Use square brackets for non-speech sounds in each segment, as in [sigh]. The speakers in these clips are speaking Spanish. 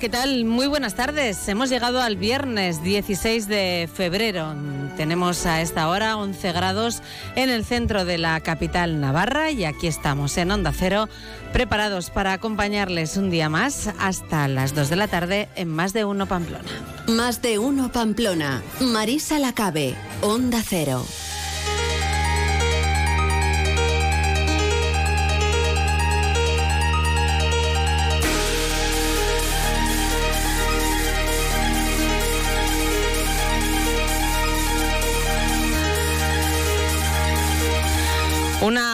¿qué tal? Muy buenas tardes. Hemos llegado al viernes 16 de febrero. Tenemos a esta hora 11 grados en el centro de la capital Navarra y aquí estamos en Onda Cero, preparados para acompañarles un día más hasta las 2 de la tarde en Más de Uno Pamplona. Más de Uno Pamplona. Marisa Lacabe, Onda Cero.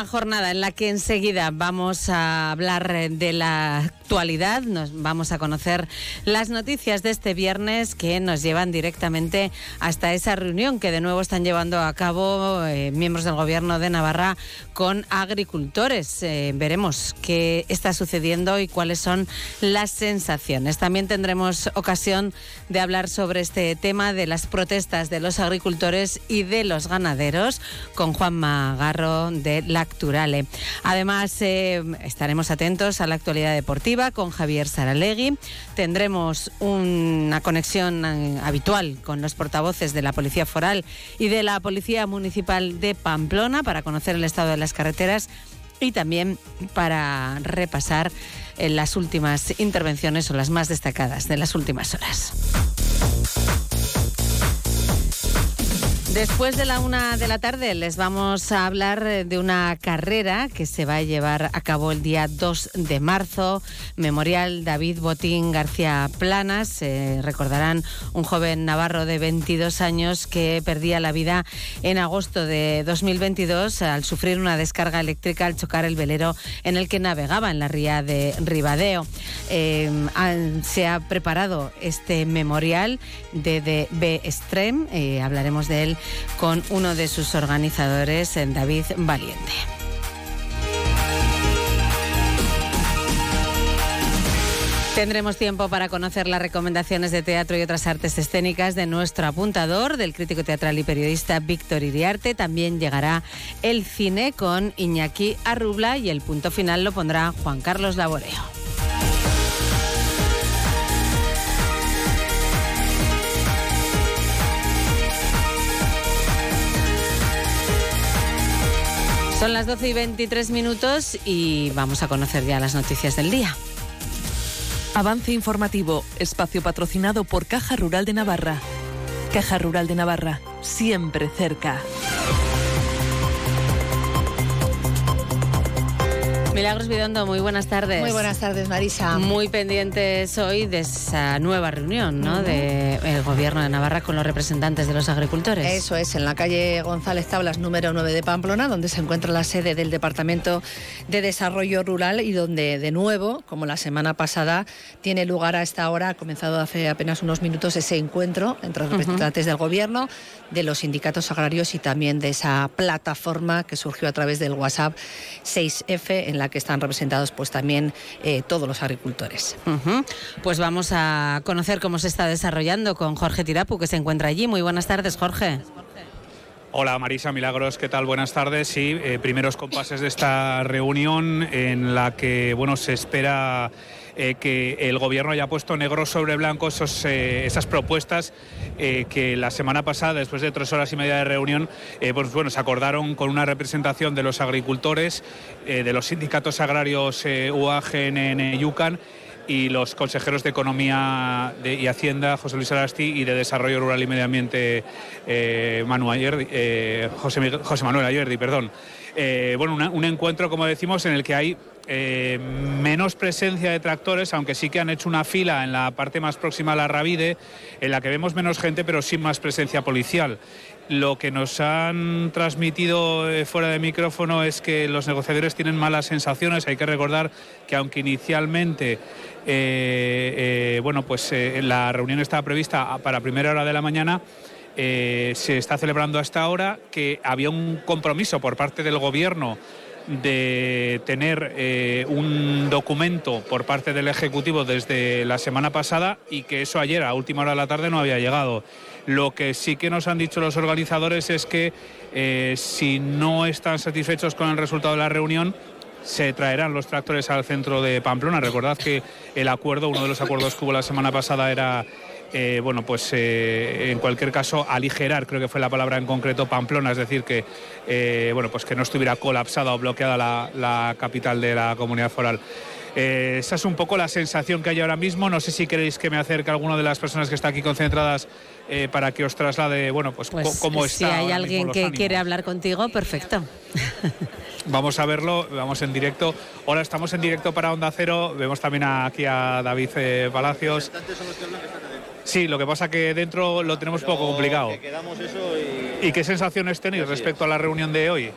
Jornada en la que enseguida vamos a hablar de la actualidad, nos vamos a conocer las noticias de este viernes que nos llevan directamente hasta esa reunión que de nuevo están llevando a cabo eh, miembros del gobierno de Navarra con agricultores. Eh, veremos qué está sucediendo y cuáles son las sensaciones. También tendremos ocasión de hablar sobre este tema de las protestas de los agricultores y de los ganaderos con Juan Magarro de Lacturale. Además, eh, estaremos atentos a la actualidad deportiva con Javier Saralegui. Tendremos una conexión eh, habitual con los portavoces de la Policía Foral y de la Policía Municipal de Pamplona para conocer el estado de las carreteras y también para repasar eh, las últimas intervenciones o las más destacadas de las últimas horas. Después de la una de la tarde les vamos a hablar de una carrera que se va a llevar a cabo el día 2 de marzo. Memorial David Botín García Planas. recordarán un joven navarro de 22 años que perdía la vida en agosto de 2022 al sufrir una descarga eléctrica al chocar el velero en el que navegaba en la ría de Ribadeo. Eh, se ha preparado este memorial de DB Stream. Eh, hablaremos de él con uno de sus organizadores, David Valiente. Tendremos tiempo para conocer las recomendaciones de teatro y otras artes escénicas de nuestro apuntador, del crítico teatral y periodista Víctor Iriarte. También llegará el cine con Iñaki Arrubla y el punto final lo pondrá Juan Carlos Laboreo. Son las 12 y 23 minutos y vamos a conocer ya las noticias del día. Avance informativo, espacio patrocinado por Caja Rural de Navarra. Caja Rural de Navarra, siempre cerca. Milagros Vidondo, muy buenas tardes. Muy buenas tardes, Marisa. Muy pendientes hoy de esa nueva reunión ¿no? del Gobierno de Navarra con los representantes de los agricultores. Eso es, en la calle González Tablas número 9 de Pamplona, donde se encuentra la sede del Departamento de Desarrollo Rural y donde, de nuevo, como la semana pasada, tiene lugar a esta hora, ha comenzado hace apenas unos minutos ese encuentro entre los representantes del Gobierno, de los sindicatos agrarios y también de esa plataforma que surgió a través del WhatsApp 6F en la que están representados pues también eh, todos los agricultores. Pues vamos a conocer cómo se está desarrollando con Jorge Tirapu, que se encuentra allí. Muy buenas tardes, Jorge. Hola Marisa Milagros, ¿qué tal? Buenas tardes. Sí, eh, primeros compases de esta reunión en la que bueno se espera eh, que el gobierno haya puesto negro sobre blanco esas propuestas que la semana pasada, después de tres horas y media de reunión, pues bueno, se acordaron con una representación de los agricultores eh, de los sindicatos agrarios eh, UAGN en Yucan y los consejeros de Economía y Hacienda, José Luis Arasti, y de Desarrollo Rural y Medio Ambiente, eh, eh José, Manuel Ayerdi. Perdón. bueno, un encuentro, como decimos, en el que hay menos presencia de tractores, aunque sí que han hecho una fila en la parte más próxima a la Ravide, en la que vemos menos gente, pero sin más presencia policial. Lo que nos han transmitido eh, fuera de micrófono es que los negociadores tienen malas sensaciones. Hay que recordar que aunque inicialmente eh, eh, bueno, pues, la reunión estaba prevista para primera hora de la mañana, se está celebrando hasta ahora, que había un compromiso por parte del Gobierno de tener un documento por parte del Ejecutivo desde la semana pasada y que eso ayer a última hora de la tarde no había llegado. Lo que sí que nos han dicho los organizadores es que eh, si no están satisfechos con el resultado de la reunión, se traerán los tractores al centro de Pamplona. Recordad que el acuerdo, uno de los acuerdos que hubo la semana pasada era eh, bueno, pues eh, en cualquier caso aligerar, creo que fue la palabra en concreto, Pamplona, es decir, que eh, bueno, pues que no estuviera colapsada o bloqueada la, capital de la comunidad foral. esa es un poco la sensación que hay ahora mismo. No sé si queréis que me acerque a alguna de las personas que está aquí concentradas para que os traslade, bueno, pues, pues cómo está. Si hay alguien que quiere hablar contigo, perfecto. [laughs] Vamos a verlo, vamos en directo. Ahora estamos en directo para Onda Cero. Vemos también aquí a David Palacios. Sí, lo que pasa que dentro lo tenemos un poco complicado. y... qué sensaciones tenéis respecto a la reunión de hoy?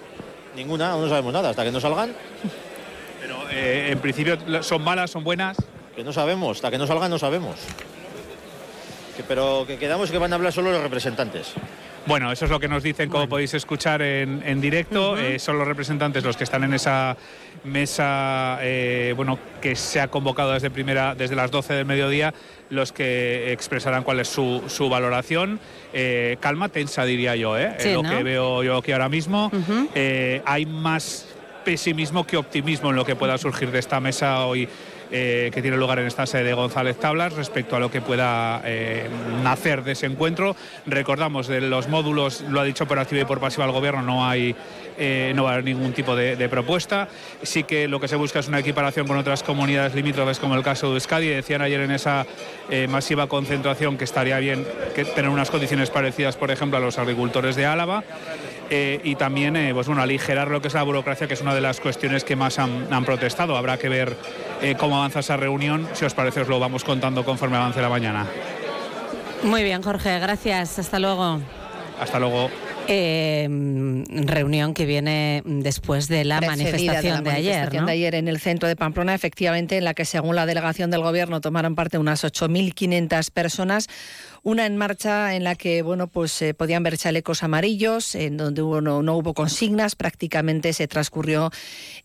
Ninguna, no sabemos nada, hasta que no salgan. [laughs] Pero eh, en principio son malas, son buenas. Que no sabemos, hasta que no salgan no sabemos. Pero que quedamos que van a hablar solo los representantes. Bueno, eso es lo que nos dicen, como podéis escuchar en, directo. Eh, son los representantes los que están en esa mesa eh, bueno, que se ha convocado desde, primera, desde las 12 del mediodía, los que expresarán cuál es su, valoración. Eh, calma tensa, diría yo, lo que veo yo aquí ahora mismo. hay más pesimismo que optimismo en lo que pueda surgir de esta mesa hoy eh, que tiene lugar en esta sede de González Tablas respecto a lo que pueda eh, nacer de ese encuentro. Recordamos, de los módulos, lo ha dicho por activa y por pasiva el Gobierno, no hay eh, no va a haber ningún tipo de, propuesta. Sí que lo que se busca es una equiparación con otras comunidades limítrofes, como el caso de Euskadi. Decían ayer en esa masiva concentración que estaría bien tener unas condiciones parecidas, por ejemplo, a los agricultores de Álava. Y también pues bueno, aligerar lo que es la burocracia, que es una de las cuestiones que más han, han protestado. Habrá que ver cómo avanza esa reunión. Si os parece, os lo vamos contando conforme avance la mañana. Muy bien, Jorge, gracias. Hasta luego. Hasta luego. Eh, reunión que viene después de la manifestación de, ayer. de ayer en el centro de Pamplona, efectivamente, en la que según la delegación del gobierno tomaron parte unas 8.500 personas una en marcha en la que bueno pues se podían ver chalecos amarillos, en donde no, hubo consignas, prácticamente se transcurrió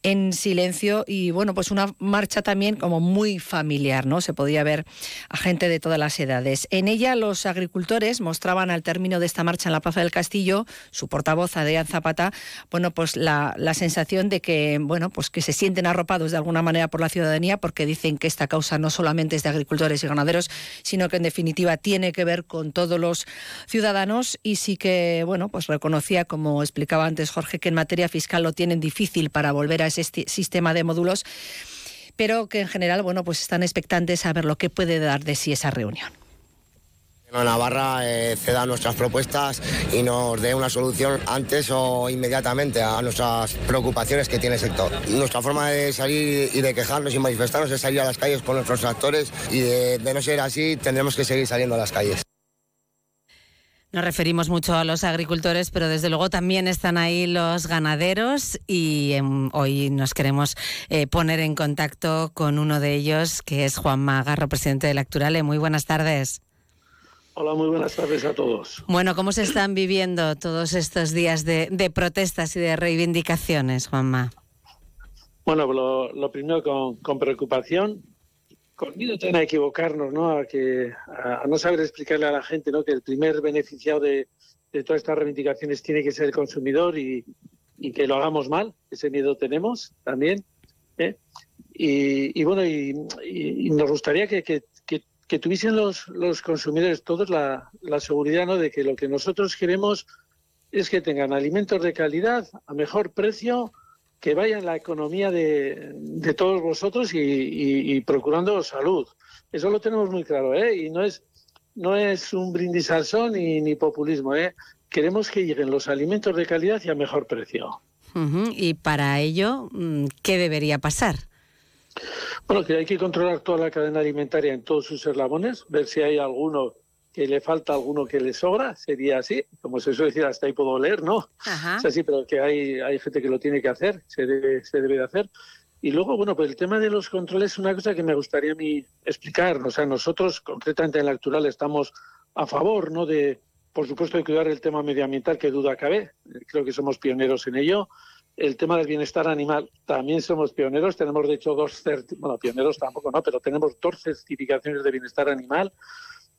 en silencio y bueno pues una marcha también como muy familiar, ¿no? Se podía ver a gente de todas las edades. En ella los agricultores mostraban al término de esta marcha en la Plaza del Castillo, su portavoz Adrián Zapata, bueno pues la, la sensación de que bueno pues que se sienten arropados de alguna manera por la ciudadanía porque dicen que esta causa no solamente es de agricultores y ganaderos, sino que en definitiva tiene que ver con todos los ciudadanos y sí que, bueno, pues reconocía, como explicaba antes Jorge, que en materia fiscal lo tienen difícil para volver a ese sistema de módulos, pero que en general, bueno, pues están expectantes a ver lo que puede dar de sí esa reunión. Navarra eh, ceda nuestras propuestas y nos dé una solución antes o inmediatamente a nuestras preocupaciones que tiene el sector. Nuestra forma de salir y de quejarnos y manifestarnos es salir a las calles con nuestros actores y de no ser así tendremos que seguir saliendo a las calles. Nos referimos mucho a los agricultores, pero desde luego también están ahí los ganaderos y em, hoy nos queremos eh, poner en contacto con uno de ellos, que es Juan Magarro, presidente de Lacturale. Muy buenas tardes. Hola, muy buenas tardes a todos. Bueno, ¿cómo se están viviendo todos estos días de, protestas y de reivindicaciones, Juanma? Bueno, lo, primero con, con preocupación, con miedo a equivocarnos, ¿no? A, que, a, no saber explicarle a la gente ¿no? que el primer beneficiado de, todas estas reivindicaciones tiene que ser el consumidor y, que lo hagamos mal. Ese miedo tenemos también. ¿eh? Y, bueno, y, nos gustaría que, que, tuviesen los, los consumidores todos la, la seguridad ¿no? de que lo que nosotros queremos es que tengan alimentos de calidad a mejor precio que vaya en la economía de, todos vosotros y, procurando salud. Eso lo tenemos muy claro, ¿eh? Y no es, no es un brindis al sol ni, populismo, ¿eh? Queremos que lleguen los alimentos de calidad y a mejor precio. Y para ello, mm, ¿qué debería pasar? Bueno, que hay que controlar toda la cadena alimentaria en todos sus eslabones, ver si hay alguno que le falta alguno que le sobra, sería así, como se suele decir, hasta ahí puedo leer, ¿no? Es así, pero que hay, hay gente que lo tiene que hacer, se debe, se debe de hacer. Y luego, bueno, pues el tema de los controles es una cosa que me gustaría a mí explicar. O sea, nosotros, concretamente en la actual, estamos a favor, ¿no? De, por supuesto, de cuidar el tema medioambiental, que duda cabe. Creo que somos pioneros en ello. El tema del bienestar animal, también somos pioneros. Tenemos, de hecho, dos, bueno, pioneros tampoco, ¿no? Pero tenemos dos certificaciones de bienestar animal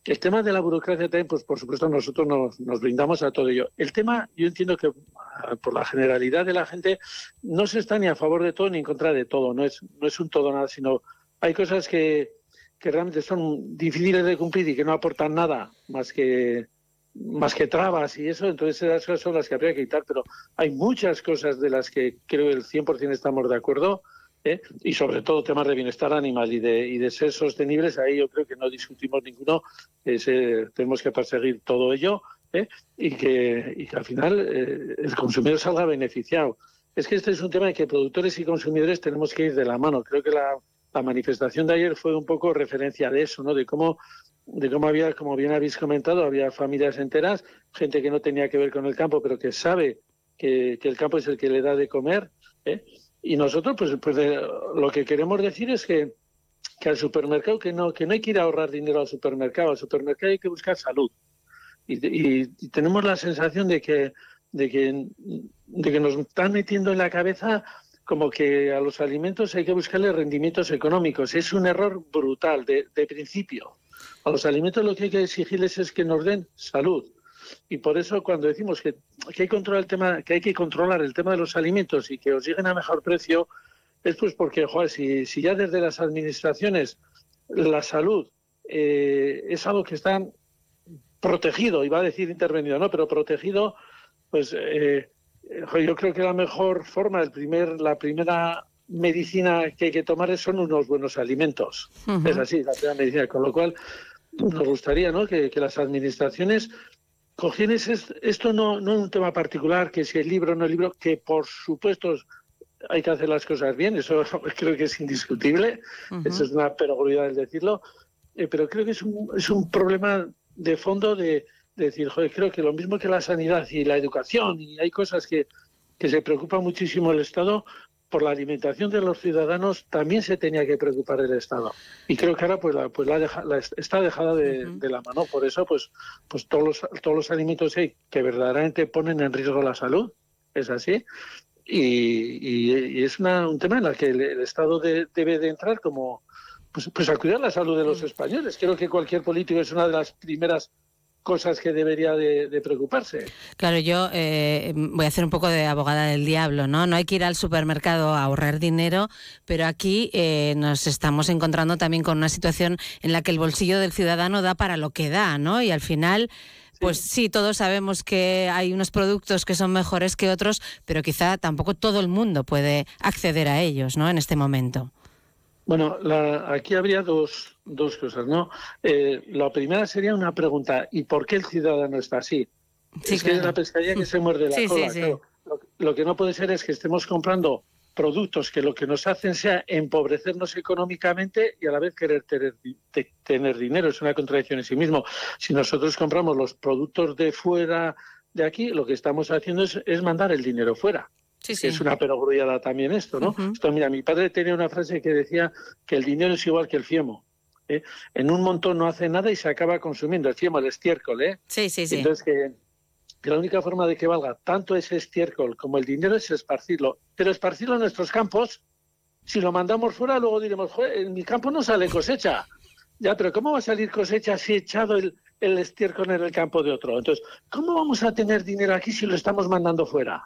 el tema de la burocracia también, pues por supuesto nosotros nos, nos brindamos a todo ello. El tema, yo entiendo que ah, por la generalidad de la gente no se está ni a favor de todo ni en contra de todo, no es, no es un todo nada, sino hay cosas que, que realmente son difíciles de cumplir y que no aportan nada más que más que trabas y eso, entonces esas cosas son las que habría que quitar, pero hay muchas cosas de las que creo el 100% estamos de acuerdo, ¿eh? y sobre todo temas de bienestar animal y de, y de ser sostenibles, ahí yo creo que no discutimos ninguno, eh, tenemos que perseguir todo ello ¿eh? y, que, y que al final eh, el consumidor salga beneficiado. Es que este es un tema de que productores y consumidores tenemos que ir de la mano. Creo que la, la manifestación de ayer fue un poco referencia de eso, ¿no? De cómo de cómo había, como bien habéis comentado, había familias enteras, gente que no tenía que ver con el campo, pero que sabe que, el campo es el que le da de comer. ¿eh? Y nosotros, pues, pues lo que queremos decir es que, que al supermercado, que no, que no hay que ir a ahorrar dinero al supermercado, al supermercado hay que buscar salud. Y, tenemos la sensación de que, de, que, de que nos están metiendo en la cabeza como que a los alimentos hay que buscarle rendimientos económicos. Es un error brutal de, de principio. A los alimentos lo que hay que exigirles es que nos den salud. Y por eso cuando decimos que, hay, controlar el tema, que hay que controlar el tema de los alimentos y que os lleguen a mejor precio, es pues porque, joder, si, si ya desde las administraciones la salud eh, es algo que está protegido, iba a decir intervenido, no, pero protegido, pues eh, yo creo que la mejor forma, el primer, la primera medicina que hay que tomar son unos buenos alimentos. Es así, la primera medicina. Con lo cual, nos gustaría ¿no? que, las administraciones cogieran esto no, no un tema particular, que si el libro o no el libro, que por supuesto hay que hacer las cosas bien, eso [laughs] creo que es indiscutible, eso es una perogruidad el decirlo, eh, pero creo que es un, es un problema de fondo de, decir, joder, creo que lo mismo que la sanidad y la educación, y hay cosas que, que se preocupa muchísimo el Estado, por la alimentación de los ciudadanos también se tenía que preocupar el Estado. Y creo que ahora pues, la, pues la, está dejada de, la mano. Por eso pues, pues todos, los, todos los alimentos que verdaderamente ponen en riesgo la salud, es así. Y, es un tema en el que el, Estado debe de entrar como pues, pues a cuidar la salud de los españoles. Creo que cualquier político es una de las primeras cosas que debería de, preocuparse. Claro, yo eh, voy a hacer un poco de abogada del diablo, ¿no? No hay que ir al supermercado a ahorrar dinero, pero aquí eh, nos estamos encontrando también con una situación en la que el bolsillo del ciudadano da para lo que da, ¿no? Y al final... Pues sí, todos sabemos que hay unos productos que son mejores que otros, pero quizá tampoco todo el mundo puede acceder a ellos, ¿no? En este momento. Bueno, aquí habría dos, dos cosas, ¿no? Eh, la primera sería una pregunta, ¿y por qué el ciudadano está así? es que es la pescadilla que se muerde la cola. Lo, que no puede ser es que estemos comprando productos que lo que nos hacen sea empobrecernos económicamente y a la vez querer tener, tener dinero. Es una contradicción en sí mismo. Si nosotros compramos los productos de fuera de aquí, lo que estamos haciendo es, es mandar el dinero fuera. Es una perogrullada también esto, ¿no? Esto, mira, mi padre tenía una frase que decía que el dinero es igual que el fiemo. ¿eh? En un montón no hace nada y se acaba consumiendo. El fiemo, el estiércol, ¿eh? Sí, sí, sí. Entonces, que, la única forma de que valga tanto ese estiércol como el dinero es esparcirlo. Pero esparcirlo en nuestros campos, si lo mandamos fuera, luego diremos, en mi campo no sale cosecha. Ya, pero ¿cómo va a salir cosecha si he echado el, el estiércol en el campo de otro? Entonces, ¿cómo vamos a tener dinero aquí si lo estamos mandando fuera?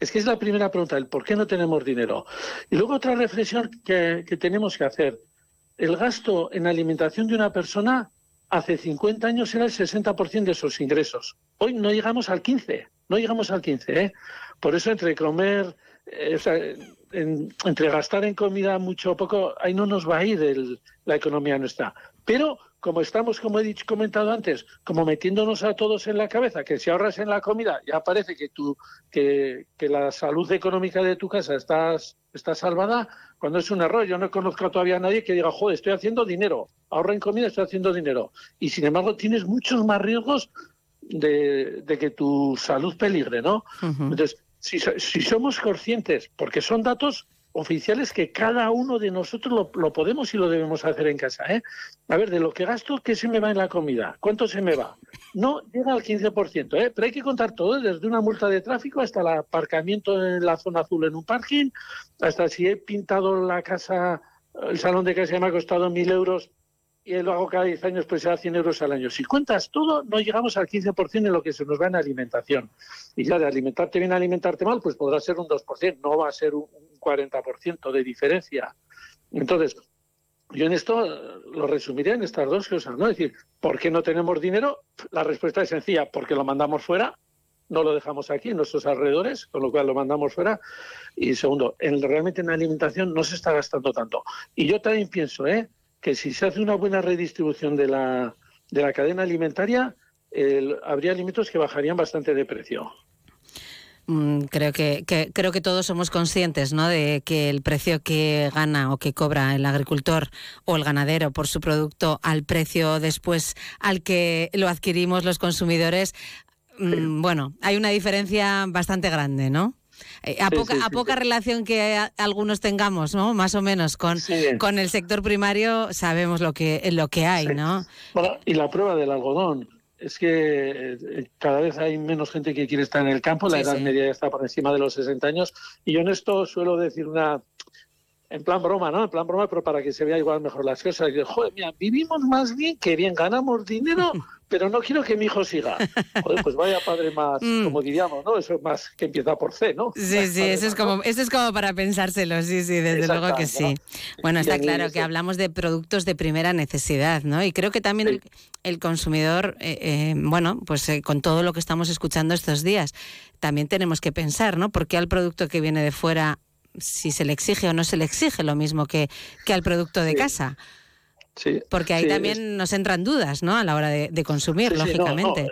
Es que es la primera pregunta, el por qué no tenemos dinero. Y luego otra reflexión que, tenemos que hacer. El gasto en alimentación de una persona hace 50 años era el 60% de sus ingresos. Hoy no llegamos al 15, no llegamos al 15. ¿eh? Por eso entre comer, eh, entre gastar en comida mucho o poco, ahí no nos va a ir la economía nuestra. Pero como estamos, como he dicho, comentado antes, como metiéndonos a todos en la cabeza, que si ahorras en la comida, ya parece que, tú, que, la salud económica de tu casa está, está salvada, cuando es un error. Yo no conozco todavía a nadie que diga, joder, estoy haciendo dinero, ahorra en comida, estoy haciendo dinero. Y sin embargo, tienes muchos más riesgos de, que tu salud peligre, ¿no? Entonces, si, si somos conscientes, porque son datos oficiales que cada uno de nosotros lo, podemos y lo debemos hacer en casa. ¿eh? A ver, de lo que gasto, ¿qué se me va en la comida? ¿Cuánto se me va? No llega al 15%, ¿eh? pero hay que contar todo, desde una multa de tráfico hasta el aparcamiento en la zona azul en un parking, hasta si he pintado la casa, el salón de casa me ha costado mil euros y lo hago cada 10 años, pues será 100 euros al año. Si cuentas todo, no llegamos al 15% en lo que se nos va en alimentación. Y ya de alimentarte bien, alimentarte mal, pues podrá ser un 2%, no va a ser un 40% de diferencia. Entonces, yo en esto lo resumiría en estas dos cosas, ¿no? Es decir, ¿por qué no tenemos dinero? La respuesta es sencilla, porque lo mandamos fuera, no lo dejamos aquí en nuestros alrededores, con lo cual lo mandamos fuera. Y segundo, en, realmente en alimentación no se está gastando tanto. Y yo también pienso, ¿eh? que si se hace una buena redistribución de la, de la cadena alimentaria, habría alimentos que bajarían bastante de precio. Mm, creo que, creo que todos somos conscientes ¿no? de que el precio que gana o que cobra el agricultor o el ganadero por su producto al precio después al que lo adquirimos los consumidores, mm, bueno, hay una diferencia bastante grande, ¿no? Eh, a, poca, a poca relación que algunos tengamos, ¿no? Más o menos con, con el sector primario sabemos lo que, lo que hay, ¿no? y la prueba del algodón es que eh, cada vez hay menos gente que quiere estar en el campo, la edad media ya está por encima de los 60 años, y yo en esto suelo decir una, en plan broma, ¿no? En plan broma, pero para que se vea igual mejor las cosas. Joder, mira, vivimos más bien que bien, ganamos dinero, [laughs] pero no quiero que mi hijo siga. Joder, pues vaya padre más, mm. como diríamos, ¿no? Eso es más que empieza por C, ¿no? Sí, sí, eso es, como, eso es como para pensárselo, sí, sí, desde luego que sí. Bueno, está claro que hablamos de productos de primera necesidad, ¿no? Y creo que también el, consumidor, eh, eh, bueno, pues eh, con todo lo que estamos escuchando estos días, también tenemos que pensar, ¿no? ¿Por qué al producto que viene de fuera si se le exige o no se le exige lo mismo que, que al producto de casa. Sí, Porque ahí también nos entran dudas, ¿no? A la hora de, consumir, lógicamente.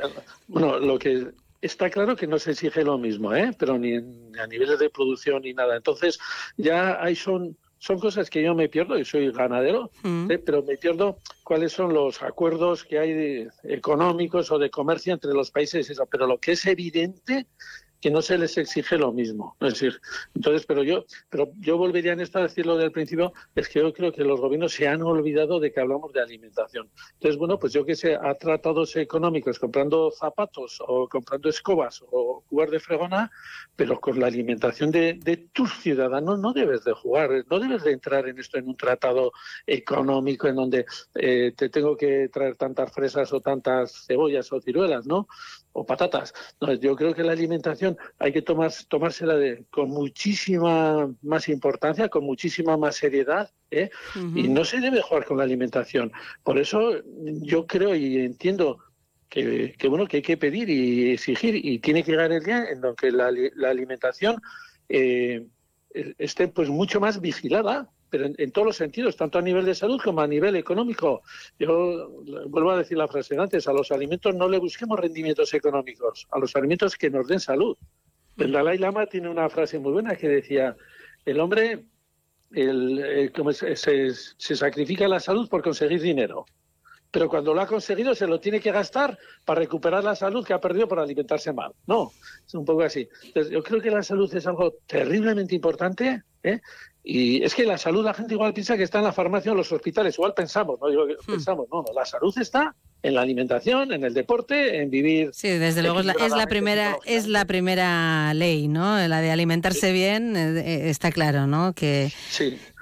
Bueno, lo que está claro que no se exige lo mismo, ¿eh? Pero ni, a niveles de producción ni nada. Entonces, ya hay son son cosas que yo me pierdo, y soy ganadero, mm. ¿eh? pero me pierdo cuáles son los acuerdos que hay económicos o de comercio entre los países. Eso. Pero lo que es evidente que no se les exige lo mismo. Es decir, entonces, pero yo, pero yo volvería en esto a decirlo del principio, es que yo creo que los gobiernos se han olvidado de que hablamos de alimentación. Entonces, bueno, pues yo que sé, a tratados económicos comprando zapatos o comprando escobas o jugar de fregona, pero con la alimentación de, tus ciudadanos no debes de jugar, no debes de entrar en esto en un tratado económico en donde eh, te tengo que traer tantas fresas o tantas cebollas o ciruelas, ¿no? O patatas. yo creo que la alimentación hay que tomar, tomársela de, con muchísima más importancia, con muchísima más seriedad, ¿eh? y no se debe jugar con la alimentación. Por eso yo creo y entiendo que, bueno que hay que pedir y exigir y tiene que llegar el día en donde la, la alimentación eh, esté pues mucho más vigilada pero en, todos los sentidos, tanto a nivel de salud como a nivel económico. Yo vuelvo a decir la frase de antes, a los alimentos no le busquemos rendimientos económicos, a los alimentos que nos den salud. El Dalai Lama tiene una frase muy buena que decía, el hombre el, se, se sacrifica la salud por conseguir dinero pero cuando lo ha conseguido se lo tiene que gastar para recuperar la salud que ha perdido por alimentarse mal. No, es un poco así. Entonces, yo creo que la salud es algo terriblemente importante ¿eh? Y es que la salud, la gente igual piensa que está en la farmacia o en los hospitales, igual pensamos, ¿no? Hmm. Pensamos, no, no, la salud está en la alimentación, en el deporte, en vivir. Sí, desde luego es la, primera es la primera ley, ¿no? La de alimentarse bien eh, eh, está claro, ¿no? Que,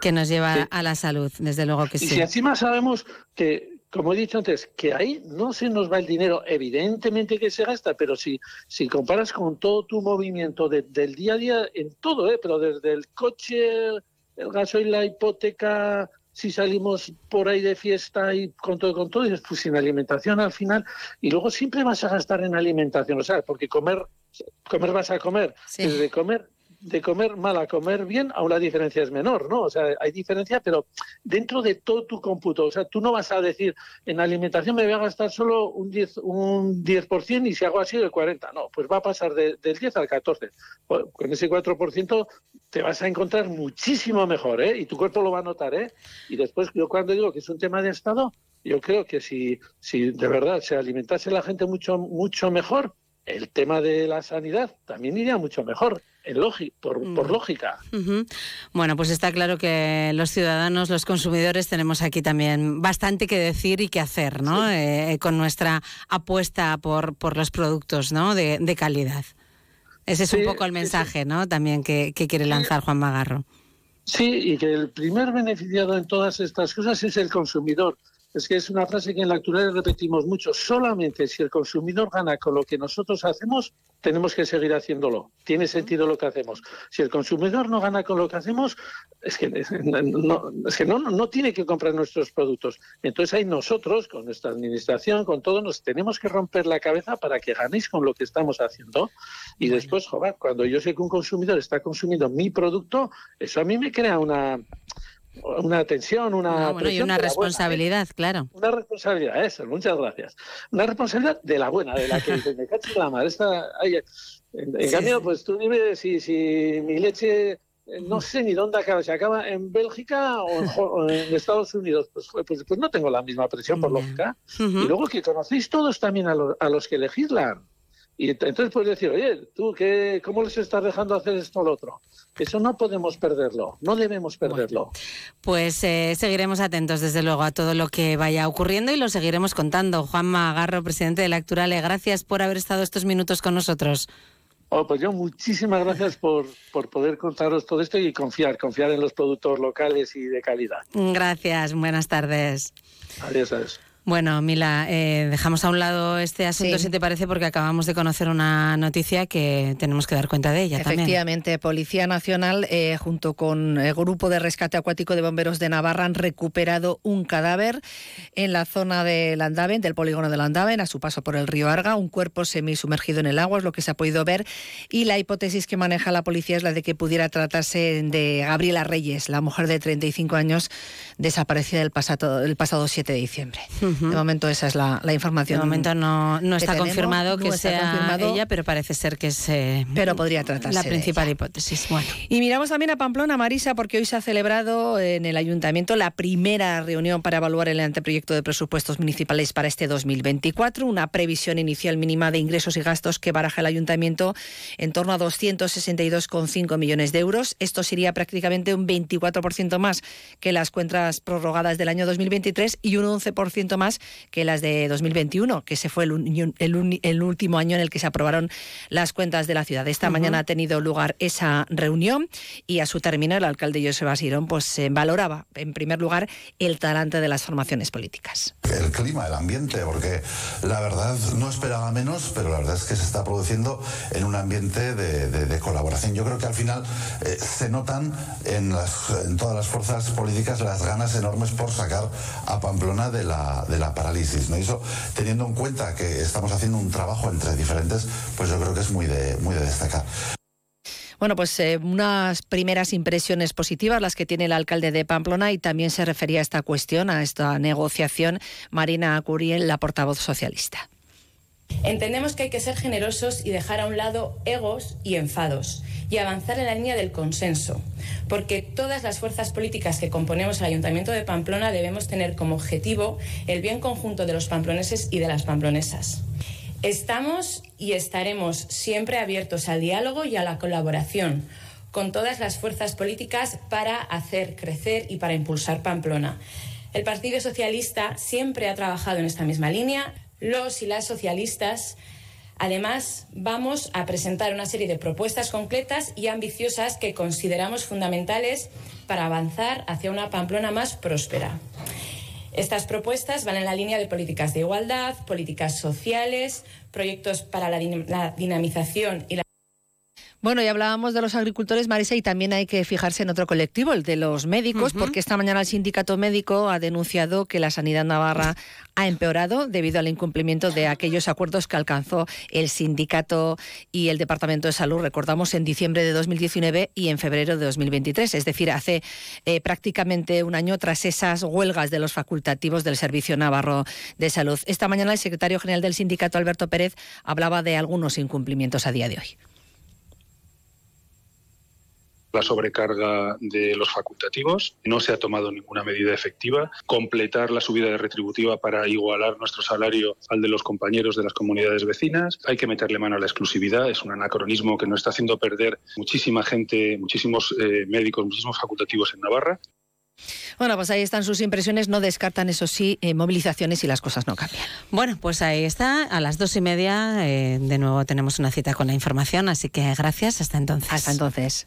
que nos lleva a la salud, desde luego que sí. Y si encima sabemos que como he dicho antes, que ahí no se nos va el dinero, evidentemente que se gasta, pero si, si comparas con todo tu movimiento del día a día, en todo, ¿eh? pero desde el coche, el gasoil, la hipoteca, si salimos por ahí de fiesta y con todo, con todo, y pues sin alimentación al final, y luego siempre vas a gastar en alimentación, o sea, porque comer, comer vas a comer, desde comer de comer mal a comer bien, aún la diferencia es menor, ¿no? O sea, hay diferencia, pero dentro de todo tu cómputo. O sea, tú no vas a decir, en alimentación me voy a gastar solo un 10%, un 10 y si hago así el 40%. No, pues va a pasar del 10 al 14. Con ese 4% te vas a encontrar muchísimo mejor, ¿eh? Y tu cuerpo lo va a notar, ¿eh? Y después, yo cuando digo que es un tema de Estado, yo creo que si, si de verdad se alimentase la gente mucho, mucho mejor, el tema de la sanidad también iría mucho mejor, en por, mm. por, lógica. Bueno, pues está claro que los ciudadanos, los consumidores, tenemos aquí también bastante que decir y que hacer, ¿no? Eh, con nuestra apuesta por, por los productos, ¿no? De, calidad. Ese es un poco el mensaje, ¿no? También que, que quiere lanzar Juan Magarro. Sí, y que el primer beneficiado en todas estas cosas es el consumidor. Es que es una frase que en la actualidad repetimos mucho. Solamente si el consumidor gana con lo que nosotros hacemos, tenemos que seguir haciéndolo. Tiene sentido lo que hacemos. Si el consumidor no gana con lo que hacemos, es que no, es que no, no tiene que comprar nuestros productos. Entonces ahí nosotros, con nuestra administración, con todo, nos tenemos que romper la cabeza para que ganéis con lo que estamos haciendo. Y después, joder, cuando yo sé que un consumidor está consumiendo mi producto, eso a mí me crea una una tensión, una y una responsabilidad, claro. Una responsabilidad, eso, muchas gracias. Una responsabilidad de la buena, de la que me cacho la madre. en, cambio, pues tú dime si, si mi leche eh, no sé ni dónde acaba, si acaba en Bélgica o en, Estados Unidos, pues, pues, pues, no tengo la misma presión por lógica. Y luego que conocéis todos también a, a los que legislan. Y entonces puedes decir, oye, tú, qué, ¿cómo les estás dejando hacer esto o lo otro? Eso no podemos perderlo, no debemos perderlo. pues eh, seguiremos atentos, desde luego, a todo lo que vaya ocurriendo y lo seguiremos contando. Juan Magarro, presidente de la Acturale, gracias por haber estado estos minutos con nosotros. Oh, pues yo muchísimas gracias por, por poder contaros todo esto y confiar, confiar en los productos locales y de calidad. Gracias, buenas tardes. Adiós, adiós. Bueno, Mila, eh, dejamos a un lado este asunto, si te parece, porque acabamos de conocer una noticia que tenemos que dar cuenta de ella Efectivamente, Policía Nacional, eh, junto con el Grupo de Rescate Acuático de Bomberos de Navarra, han recuperado un cadáver en la zona de Landaven, del polígono de Landaven, a su paso por el río Arga. Un cuerpo semisumergido en el agua, es lo que se ha podido ver. Y la hipótesis que maneja la policía es la de que pudiera tratarse de Gabriela Reyes, la mujer de 35 años desaparecida el pasado, el pasado 7 de diciembre. De momento esa es la, información. De momento no, no está confirmado que sea ella, pero parece ser que es eh, pero podría tratarse la principal hipótesis. Bueno. Y miramos también a Pamplona, Marisa, porque hoy se ha celebrado en el ayuntamiento la primera reunión para evaluar el anteproyecto de presupuestos municipales para este 2024, una previsión inicial mínima de ingresos y gastos que baraja el ayuntamiento en torno a 262,5 millones de euros. Esto sería prácticamente un 24% más que las cuentas prorrogadas del año 2023 y un 11% más que las de 2021, que se fue el, el, último año en el que se aprobaron las cuentas de la ciudad. Esta mañana ha tenido lugar esa reunión y a su término el alcalde Joseba Sirón pues, valoraba, en primer lugar, el talante de las formaciones políticas. El clima, el ambiente, porque la verdad no esperaba menos, pero la verdad es que se está produciendo en un ambiente de, colaboración. Yo creo que al final eh, se notan en, las, en todas las fuerzas políticas las ganas enormes por sacar a Pamplona de la, de la parálisis. ¿no? eso, teniendo en cuenta que estamos haciendo un trabajo entre diferentes, pues yo creo que es muy de, muy de destacar. Bueno, pues eh, unas primeras impresiones positivas las que tiene el alcalde de Pamplona y también se refería a esta cuestión, a esta negociación, Marina Curiel, la portavoz socialista. Entendemos que hay que ser generosos y dejar a un lado egos y enfados y avanzar en la línea del consenso, porque todas las fuerzas políticas que componemos el Ayuntamiento de Pamplona debemos tener como objetivo el bien conjunto de los pamploneses y de las pamplonesas. Estamos y estaremos siempre abiertos al diálogo y a la colaboración con todas las fuerzas políticas para hacer crecer y para impulsar Pamplona. El Partido Socialista siempre ha trabajado en esta misma línea los y las socialistas. Además, vamos a presentar una serie de propuestas concretas y ambiciosas que consideramos fundamentales para avanzar hacia una Pamplona más próspera. Estas propuestas van en la línea de políticas de igualdad, políticas sociales, proyectos para la, dinamización y la bueno, ya hablábamos de los agricultores, Marisa, y también hay que fijarse en otro colectivo, el de los médicos, porque esta mañana el sindicato médico ha denunciado que la sanidad navarra ha empeorado debido al incumplimiento de aquellos acuerdos que alcanzó el sindicato y el Departamento de Salud, recordamos, en diciembre de 2019 y en febrero de 2023, es decir, hace eh, prácticamente un año tras esas huelgas de los facultativos del Servicio Navarro de Salud. Esta mañana el secretario general del sindicato, Alberto Pérez, hablaba de algunos incumplimientos a día de hoy la sobrecarga de los facultativos, no se ha tomado ninguna medida efectiva, completar la subida de retributiva para igualar nuestro salario al de los compañeros de las comunidades vecinas, hay que meterle mano a la exclusividad, es un anacronismo que nos está haciendo perder muchísima gente, muchísimos eh, médicos, muchísimos facultativos en Navarra. Bueno, pues ahí están sus impresiones. No descartan, eso sí, eh, movilizaciones y las cosas no cambian. Bueno, pues ahí está. A las dos y media, eh, de nuevo tenemos una cita con la información. Así que gracias. Hasta entonces. Hasta entonces.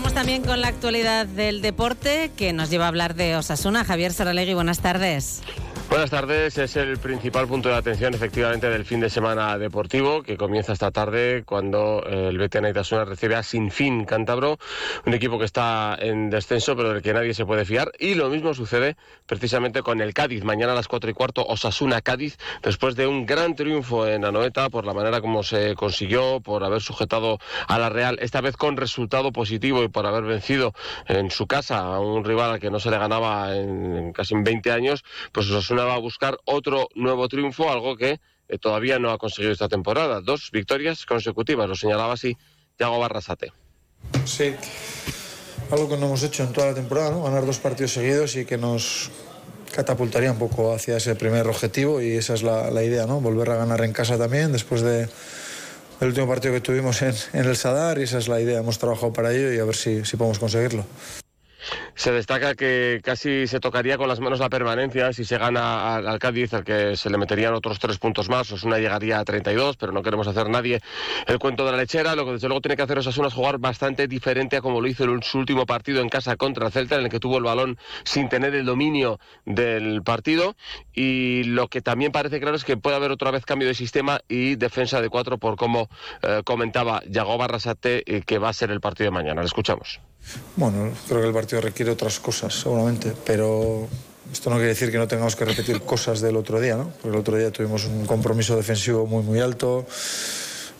vamos también con la actualidad del deporte que nos lleva a hablar de Osasuna. Javier Saralegui, buenas tardes. Buenas tardes, es el principal punto de atención efectivamente del fin de semana deportivo que comienza esta tarde cuando el BT Naitasuna recibe a Sinfín Cántabro, un equipo que está en descenso pero del que nadie se puede fiar. Y lo mismo sucede precisamente con el Cádiz, mañana a las 4 y cuarto Osasuna Cádiz, después de un gran triunfo en Anoeta por la manera como se consiguió, por haber sujetado a la Real, esta vez con resultado positivo y por haber vencido en su casa a un rival al que no se le ganaba en casi 20 años, pues Osasuna va a buscar otro nuevo triunfo, algo que eh, todavía no ha conseguido esta temporada. Dos victorias consecutivas, lo señalaba así Thiago Barrasate. Sí, algo que no hemos hecho en toda la temporada, ¿no? ganar dos partidos seguidos y que nos catapultaría un poco hacia ese primer objetivo y esa es la, la idea, ¿no? volver a ganar en casa también después de, del último partido que tuvimos en, en el Sadar y esa es la idea, hemos trabajado para ello y a ver si, si podemos conseguirlo. Se destaca que casi se tocaría con las manos la permanencia si se gana al, Cádiz, al que se le meterían otros tres puntos más. Osuna llegaría a 32, pero no queremos hacer nadie el cuento de la lechera. Lo que desde luego tiene que hacer Osasuna es jugar bastante diferente a como lo hizo en su último partido en casa contra el Celta, en el que tuvo el balón sin tener el dominio del partido. Y lo que también parece claro es que puede haber otra vez cambio de sistema y defensa de cuatro, por como eh, comentaba Yago Barrasate, eh, que va a ser el partido de mañana. Escuchamos. Bueno, creo que el partido requiere otras cosas, seguramente, pero esto no quiere decir que no tengamos que repetir cosas del otro día, ¿no? Porque el otro día tuvimos un compromiso defensivo muy, muy alto.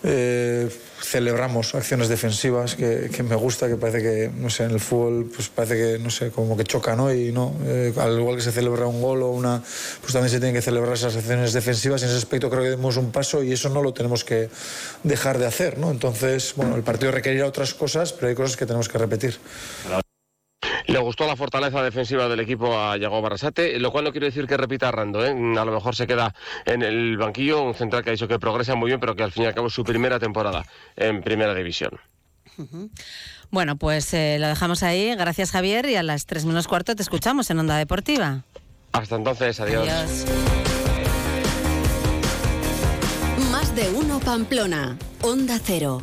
Eh, celebramos acciones defensivas que, me gusta, que parece que, no sé, en el fútbol, pues parece que, no sé, como que choca, ¿no? Y no, eh, al igual que se celebra un gol o una, pues también se tienen que celebrar esas acciones defensivas. En ese aspecto creo que demos un paso y eso no lo tenemos que dejar de hacer, ¿no? Entonces, bueno, el partido requerirá otras cosas, pero hay cosas que tenemos que repetir. Le gustó la fortaleza defensiva del equipo a Yago Barrasate, lo cual no quiere decir que repita a Rando. ¿eh? A lo mejor se queda en el banquillo, un central que ha dicho que progresa muy bien, pero que al fin y al cabo es su primera temporada en primera división. Bueno, pues eh, lo dejamos ahí. Gracias, Javier. Y a las 3 menos cuarto te escuchamos en Onda Deportiva. Hasta entonces, adiós. adiós. Más de uno Pamplona. Onda Cero.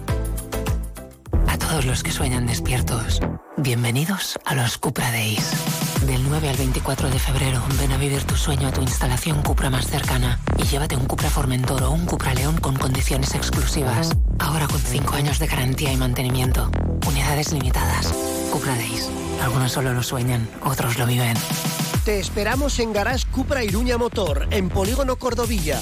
A todos los que sueñan despiertos, bienvenidos a los Cupra Days. Del 9 al 24 de febrero, ven a vivir tu sueño a tu instalación Cupra más cercana y llévate un Cupra Formentor o un Cupra León con condiciones exclusivas. Ahora con 5 años de garantía y mantenimiento. Unidades limitadas. Cupra Days. Algunos solo lo sueñan, otros lo viven. Te esperamos en Garage Cupra Iruña Motor, en Polígono Cordovilla.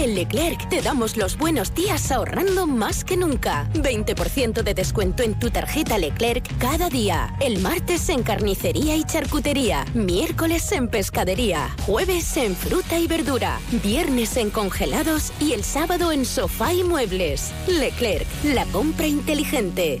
En Leclerc te damos los buenos días ahorrando más que nunca. 20% de descuento en tu tarjeta Leclerc cada día. El martes en carnicería y charcutería. Miércoles en pescadería. Jueves en fruta y verdura. Viernes en congelados y el sábado en sofá y muebles. Leclerc, la compra inteligente.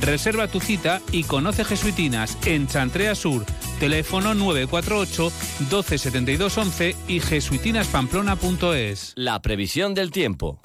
Reserva tu cita y conoce Jesuitinas en Chantrea Sur. Teléfono 948 1272 11 y jesuitinaspamplona.es. La previsión del tiempo.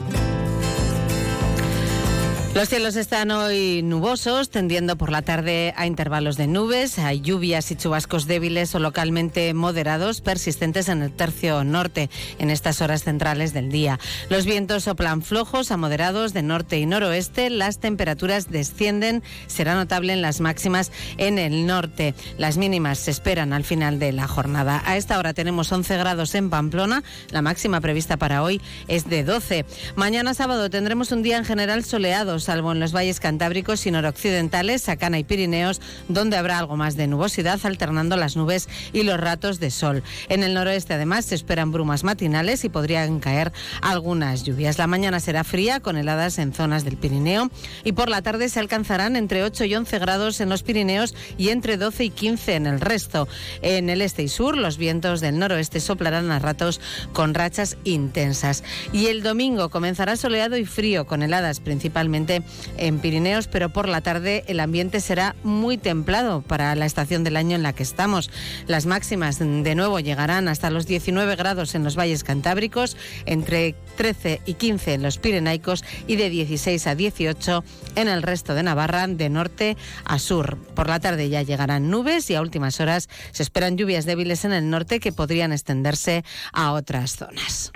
Los cielos están hoy nubosos, tendiendo por la tarde a intervalos de nubes. Hay lluvias y chubascos débiles o localmente moderados, persistentes en el tercio norte en estas horas centrales del día. Los vientos soplan flojos a moderados de norte y noroeste. Las temperaturas descienden. Será notable en las máximas en el norte. Las mínimas se esperan al final de la jornada. A esta hora tenemos 11 grados en Pamplona. La máxima prevista para hoy es de 12. Mañana sábado tendremos un día en general soleado salvo en los valles cantábricos y noroccidentales, Sacana y Pirineos, donde habrá algo más de nubosidad, alternando las nubes y los ratos de sol. En el noroeste, además, se esperan brumas matinales y podrían caer algunas lluvias. La mañana será fría, con heladas en zonas del Pirineo, y por la tarde se alcanzarán entre 8 y 11 grados en los Pirineos y entre 12 y 15 en el resto. En el este y sur, los vientos del noroeste soplarán a ratos con rachas intensas. Y el domingo comenzará soleado y frío, con heladas principalmente en Pirineos, pero por la tarde el ambiente será muy templado para la estación del año en la que estamos. Las máximas de nuevo llegarán hasta los 19 grados en los valles cantábricos, entre 13 y 15 en los pirenaicos y de 16 a 18 en el resto de Navarra, de norte a sur. Por la tarde ya llegarán nubes y a últimas horas se esperan lluvias débiles en el norte que podrían extenderse a otras zonas.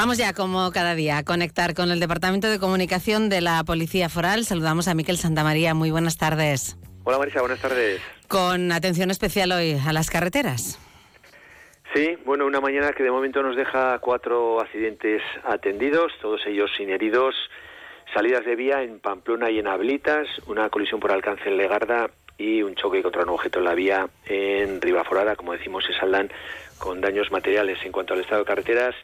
Vamos ya, como cada día, a conectar con el Departamento de Comunicación de la Policía Foral. Saludamos a Miquel Santamaría. Muy buenas tardes. Hola Marisa, buenas tardes. Con atención especial hoy a las carreteras. Sí, bueno, una mañana que de momento nos deja cuatro accidentes atendidos, todos ellos sin heridos. Salidas de vía en Pamplona y en Ablitas, una colisión por alcance en Legarda y un choque contra un objeto en la vía en Ribaforada, como decimos, se saldan con daños materiales. En cuanto al estado de carreteras,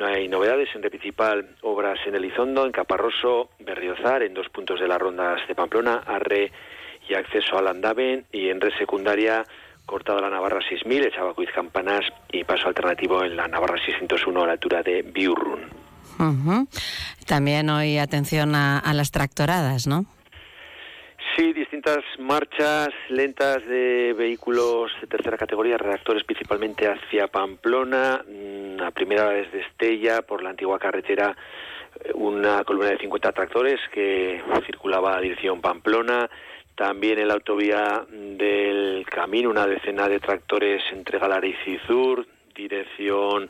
no hay novedades. En principal, obras en Elizondo, en Caparroso, Berriozar, en dos puntos de las rondas de Pamplona, Arre y acceso al Andaven, y en red secundaria, cortado la Navarra 6000, Echabacuiz Campanas, y paso alternativo en la Navarra 601 a la altura de Biurrun. También hoy atención a las tractoradas, ¿no? Sí, distintas marchas lentas de vehículos de tercera categoría, redactores principalmente hacia Pamplona, mm, a primera hora desde Estella, por la antigua carretera, eh, una columna de 50 tractores que circulaba a dirección Pamplona, también en la autovía del camino, una decena de tractores entre Galariz y Zur, dirección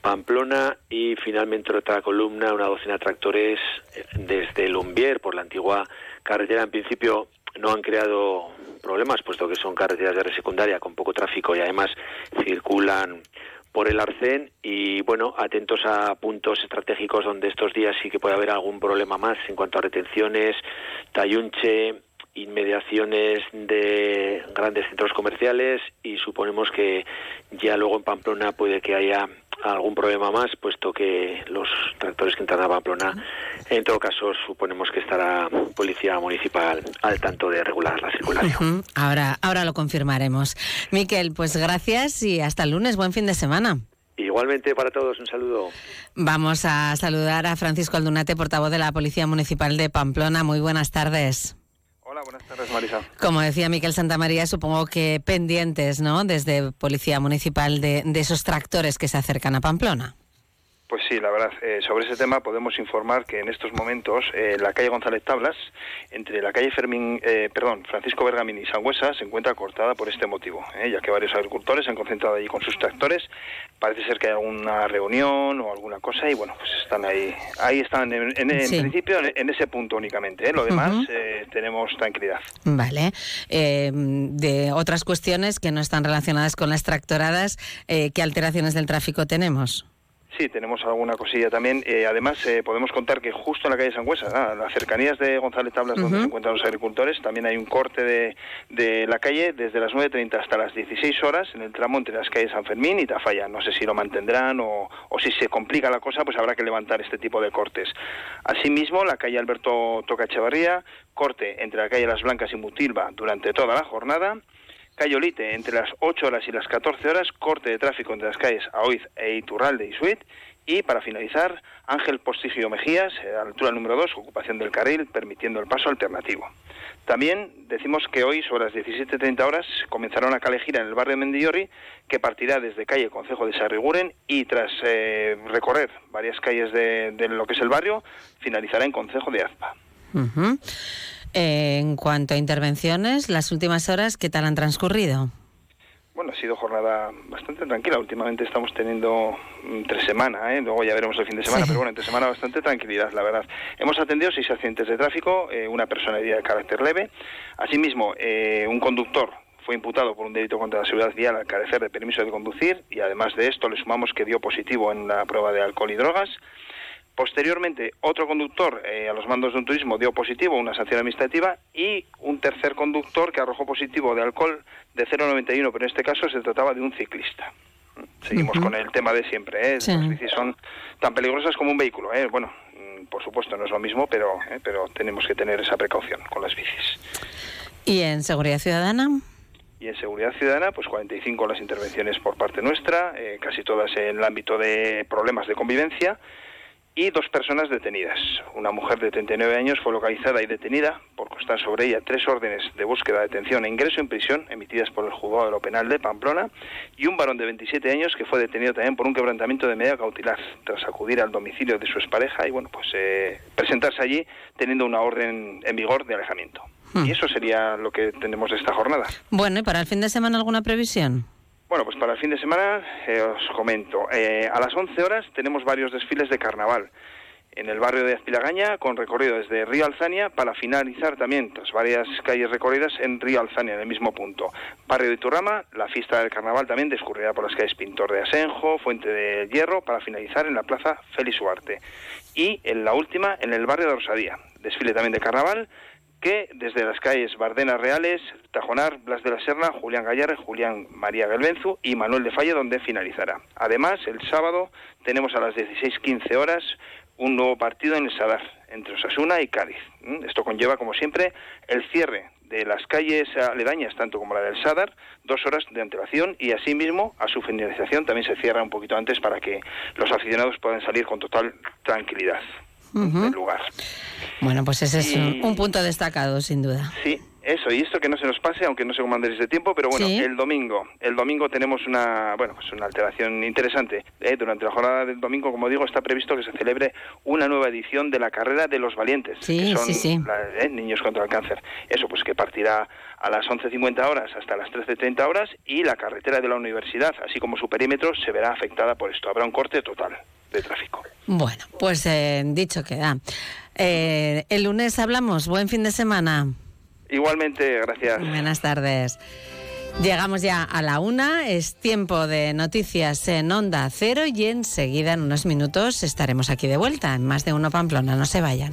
Pamplona y finalmente otra columna, una docena de tractores eh, desde Lumbier por la antigua carretera. En principio no han creado problemas, puesto que son carreteras de red secundaria con poco tráfico y además circulan por el arcén y bueno, atentos a puntos estratégicos donde estos días sí que puede haber algún problema más en cuanto a retenciones, Tayunche, inmediaciones de grandes centros comerciales y suponemos que ya luego en Pamplona puede que haya algún problema más, puesto que los tractores que entran a Pamplona, en todo caso, suponemos que estará Policía Municipal al tanto de regular la circulación. Ahora, ahora lo confirmaremos. Miquel, pues gracias y hasta el lunes. Buen fin de semana. Igualmente para todos, un saludo. Vamos a saludar a Francisco Aldunate, portavoz de la Policía Municipal de Pamplona. Muy buenas tardes. Hola, buenas tardes, Marisa. Como decía Miquel Santamaría, supongo que pendientes, ¿no?, desde Policía Municipal de, de esos tractores que se acercan a Pamplona. Pues sí, la verdad, eh, sobre ese tema podemos informar que en estos momentos eh, la calle González Tablas, entre la calle Fermín, eh, perdón, Francisco Bergamín y Sangüesa, se encuentra cortada por este motivo, ya que varios agricultores se han concentrado allí con sus tractores. Parece ser que hay alguna reunión o alguna cosa y bueno, pues están ahí, ahí están en, principio en, ese punto únicamente. Lo demás tenemos tranquilidad. Vale. de otras cuestiones que no están relacionadas con las tractoradas, ¿qué alteraciones del tráfico tenemos? Sí, tenemos alguna cosilla también. Eh, además, eh, podemos contar que justo en la calle Sangüesa, ah, las cercanías de González Tablas, donde se encuentran los agricultores, también hay un corte de, de la calle desde las 9.30 hasta las 16 horas en el tramo entre las calles San Fermín y Tafalla. No sé si lo mantendrán o, o si se complica la cosa, pues habrá que levantar este tipo de cortes. Asimismo, la calle Alberto Toca Echevarría, corte entre la calle Las Blancas y Mutilva durante toda la jornada. Cayolite entre las 8 horas y las 14 horas, corte de tráfico entre las calles Aoiz e Iturralde y Suit. Y para finalizar, Ángel Postigio Mejías, eh, a altura número 2, ocupación del carril, permitiendo el paso alternativo. También decimos que hoy, sobre las 17.30 horas, comenzará una calejira en el barrio de que partirá desde calle Concejo de Sarriguren y tras eh, recorrer varias calles de, lo que es el barrio, finalizará en Concejo de Azpa. En cuanto a intervenciones, las últimas horas, ¿qué tal han transcurrido? Bueno, ha sido jornada bastante tranquila. Últimamente estamos teniendo tres semanas, ¿eh? luego ya veremos el fin de semana, pero bueno, entre semana bastante tranquilidad, la verdad. Hemos atendido seis accidentes de tráfico, eh, una persona herida de carácter leve. Asimismo, eh, un conductor fue imputado por un delito contra la seguridad vial al carecer de permiso de conducir y además de esto le sumamos que dio positivo en la prueba de alcohol y drogas. Posteriormente, otro conductor eh, a los mandos de un turismo dio positivo una sanción administrativa y un tercer conductor que arrojó positivo de alcohol de 0,91, pero en este caso se trataba de un ciclista. Seguimos con el tema de siempre. ¿eh? Las bicis son tan peligrosas como un vehículo. ¿eh? Bueno, mm, por supuesto no es lo mismo, pero, ¿eh? pero tenemos que tener esa precaución con las bicis. ¿Y en seguridad ciudadana? y en seguridad ciudadana, pues 45 las intervenciones por parte nuestra, casi todas en el ámbito de problemas de convivencia y dos personas detenidas. Una mujer de 39 años fue localizada y detenida por constar sobre ella tres órdenes de búsqueda, detención e ingreso en prisión emitidas por el juzgado de lo penal de Pamplona y un varón de 27 años que fue detenido también por un quebrantamiento de medida cautelar tras acudir al domicilio de su expareja y bueno pues eh, presentarse allí teniendo una orden en vigor de alejamiento. Hmm. Y eso sería lo que tenemos de esta jornada. Bueno, ¿y para el fin de semana alguna previsión? Bueno, pues para el fin de semana eh, os comento. Eh, a las 11 horas tenemos varios desfiles de carnaval en el barrio de Azpilagaña con recorrido desde Río Alzania para finalizar también varias calles recorridas en Río Alzania, en el mismo punto. Barrio de Turrama, la fiesta del carnaval también discurrirá por las calles Pintor de Asenjo, Fuente de Hierro para finalizar en la plaza Félix Huarte. Y en la última en el barrio de Rosadía. Desfile también de carnaval que desde las calles Bardenas Reales, Tajonar, Blas de la Serna, Julián Gallarre, Julián María Galbenzu y Manuel de Falla, donde finalizará. Además, el sábado tenemos a las 16.15 horas un nuevo partido en el Sadar, entre Osasuna y Cádiz. ¿Mm? Esto conlleva, como siempre, el cierre de las calles aledañas, tanto como la del Sadar, dos horas de antelación y asimismo a su finalización también se cierra un poquito antes para que los aficionados puedan salir con total tranquilidad del lugar. Bueno, pues ese es un, punto destacado, sin duda. Sí, eso, y esto que no se nos pase, aunque no se cómo de tiempo, pero bueno, el domingo, el domingo tenemos una, bueno, pues una alteración interesante. ¿eh? Durante la jornada del domingo, como digo, está previsto que se celebre una nueva edición de la carrera de los valientes, que son ¿eh? niños contra el cáncer. Eso, pues que partirá a las 11.50 horas hasta las 13.30 horas y la carretera de la universidad, así como su perímetro, se verá afectada por esto. Habrá un corte total de tráfico. Bueno, pues eh, dicho queda. Eh, el lunes hablamos. Buen fin de semana. Igualmente, gracias. Buenas tardes. Llegamos ya a la una, es tiempo de noticias en Onda Cero y enseguida, en unos minutos, estaremos aquí de vuelta en Más de Uno Pamplona. No se vayan.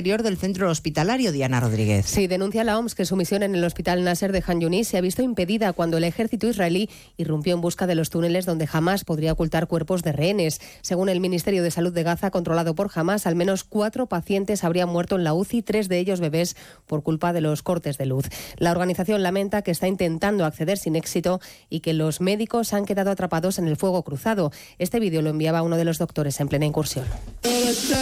del centro hospitalario, Diana Rodríguez. Sí, denuncia la OMS que su misión en el hospital Nasser de Han Yunis se ha visto impedida cuando el ejército israelí irrumpió en busca de los túneles donde jamás podría ocultar cuerpos de rehenes. Según el Ministerio de Salud de Gaza, controlado por Hamas, al menos cuatro pacientes habrían muerto en la UCI, tres de ellos bebés, por culpa de los cortes de luz. La organización lamenta que está intentando acceder sin éxito y que los médicos han quedado atrapados en el fuego cruzado. Este vídeo lo enviaba uno de los doctores en plena incursión.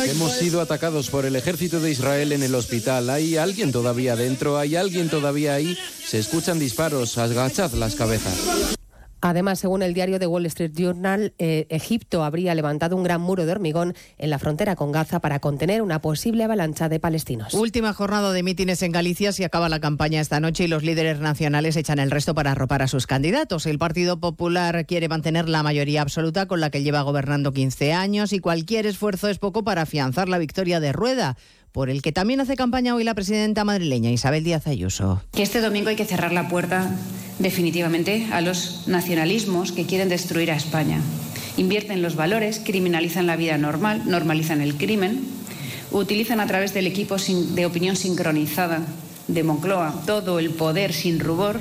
Hemos sido atacados por el ejército de Israel en el hospital. ¿Hay alguien todavía dentro? ¿Hay alguien todavía ahí? Se escuchan disparos. Agachad las cabezas. Además, según el diario The Wall Street Journal, eh, Egipto habría levantado un gran muro de hormigón en la frontera con Gaza para contener una posible avalancha de palestinos. Última jornada de mítines en Galicia. Si acaba la campaña esta noche y los líderes nacionales echan el resto para arropar a sus candidatos. El Partido Popular quiere mantener la mayoría absoluta con la que lleva gobernando 15 años y cualquier esfuerzo es poco para afianzar la victoria de Rueda por el que también hace campaña hoy la presidenta madrileña Isabel Díaz Ayuso. Que este domingo hay que cerrar la puerta definitivamente a los nacionalismos que quieren destruir a España. Invierten los valores, criminalizan la vida normal, normalizan el crimen, utilizan a través del equipo de opinión sincronizada de Moncloa todo el poder sin rubor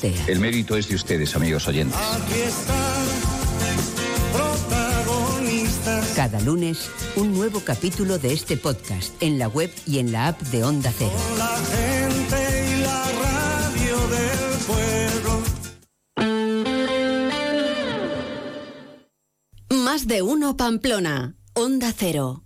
El mérito es de ustedes, amigos oyentes. Cada lunes, un nuevo capítulo de este podcast en la web y en la app de Onda Cero. La gente y la radio del pueblo. Más de uno Pamplona. Onda Cero.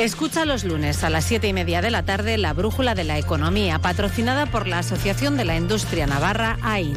Escucha los lunes a las siete y media de la tarde la Brújula de la Economía, patrocinada por la Asociación de la Industria Navarra, AIN.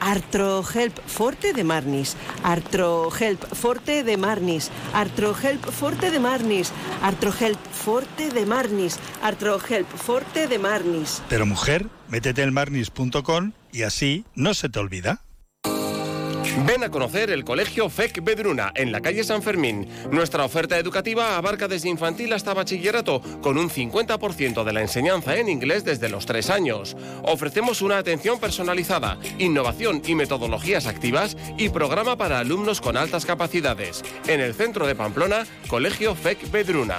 Artrohelp Forte de Marnis, Artrohelp Forte de Marnis, Artrohelp Forte de Marnis, Artrohelp Forte de Marnis, Artrohelp Forte de Marnis. Pero mujer, métete en marnis.com y así no se te olvida. Ven a conocer el Colegio FEC Bedruna en la calle San Fermín. Nuestra oferta educativa abarca desde infantil hasta bachillerato, con un 50% de la enseñanza en inglés desde los 3 años. Ofrecemos una atención personalizada, innovación y metodologías activas y programa para alumnos con altas capacidades. En el centro de Pamplona, Colegio FEC Bedruna.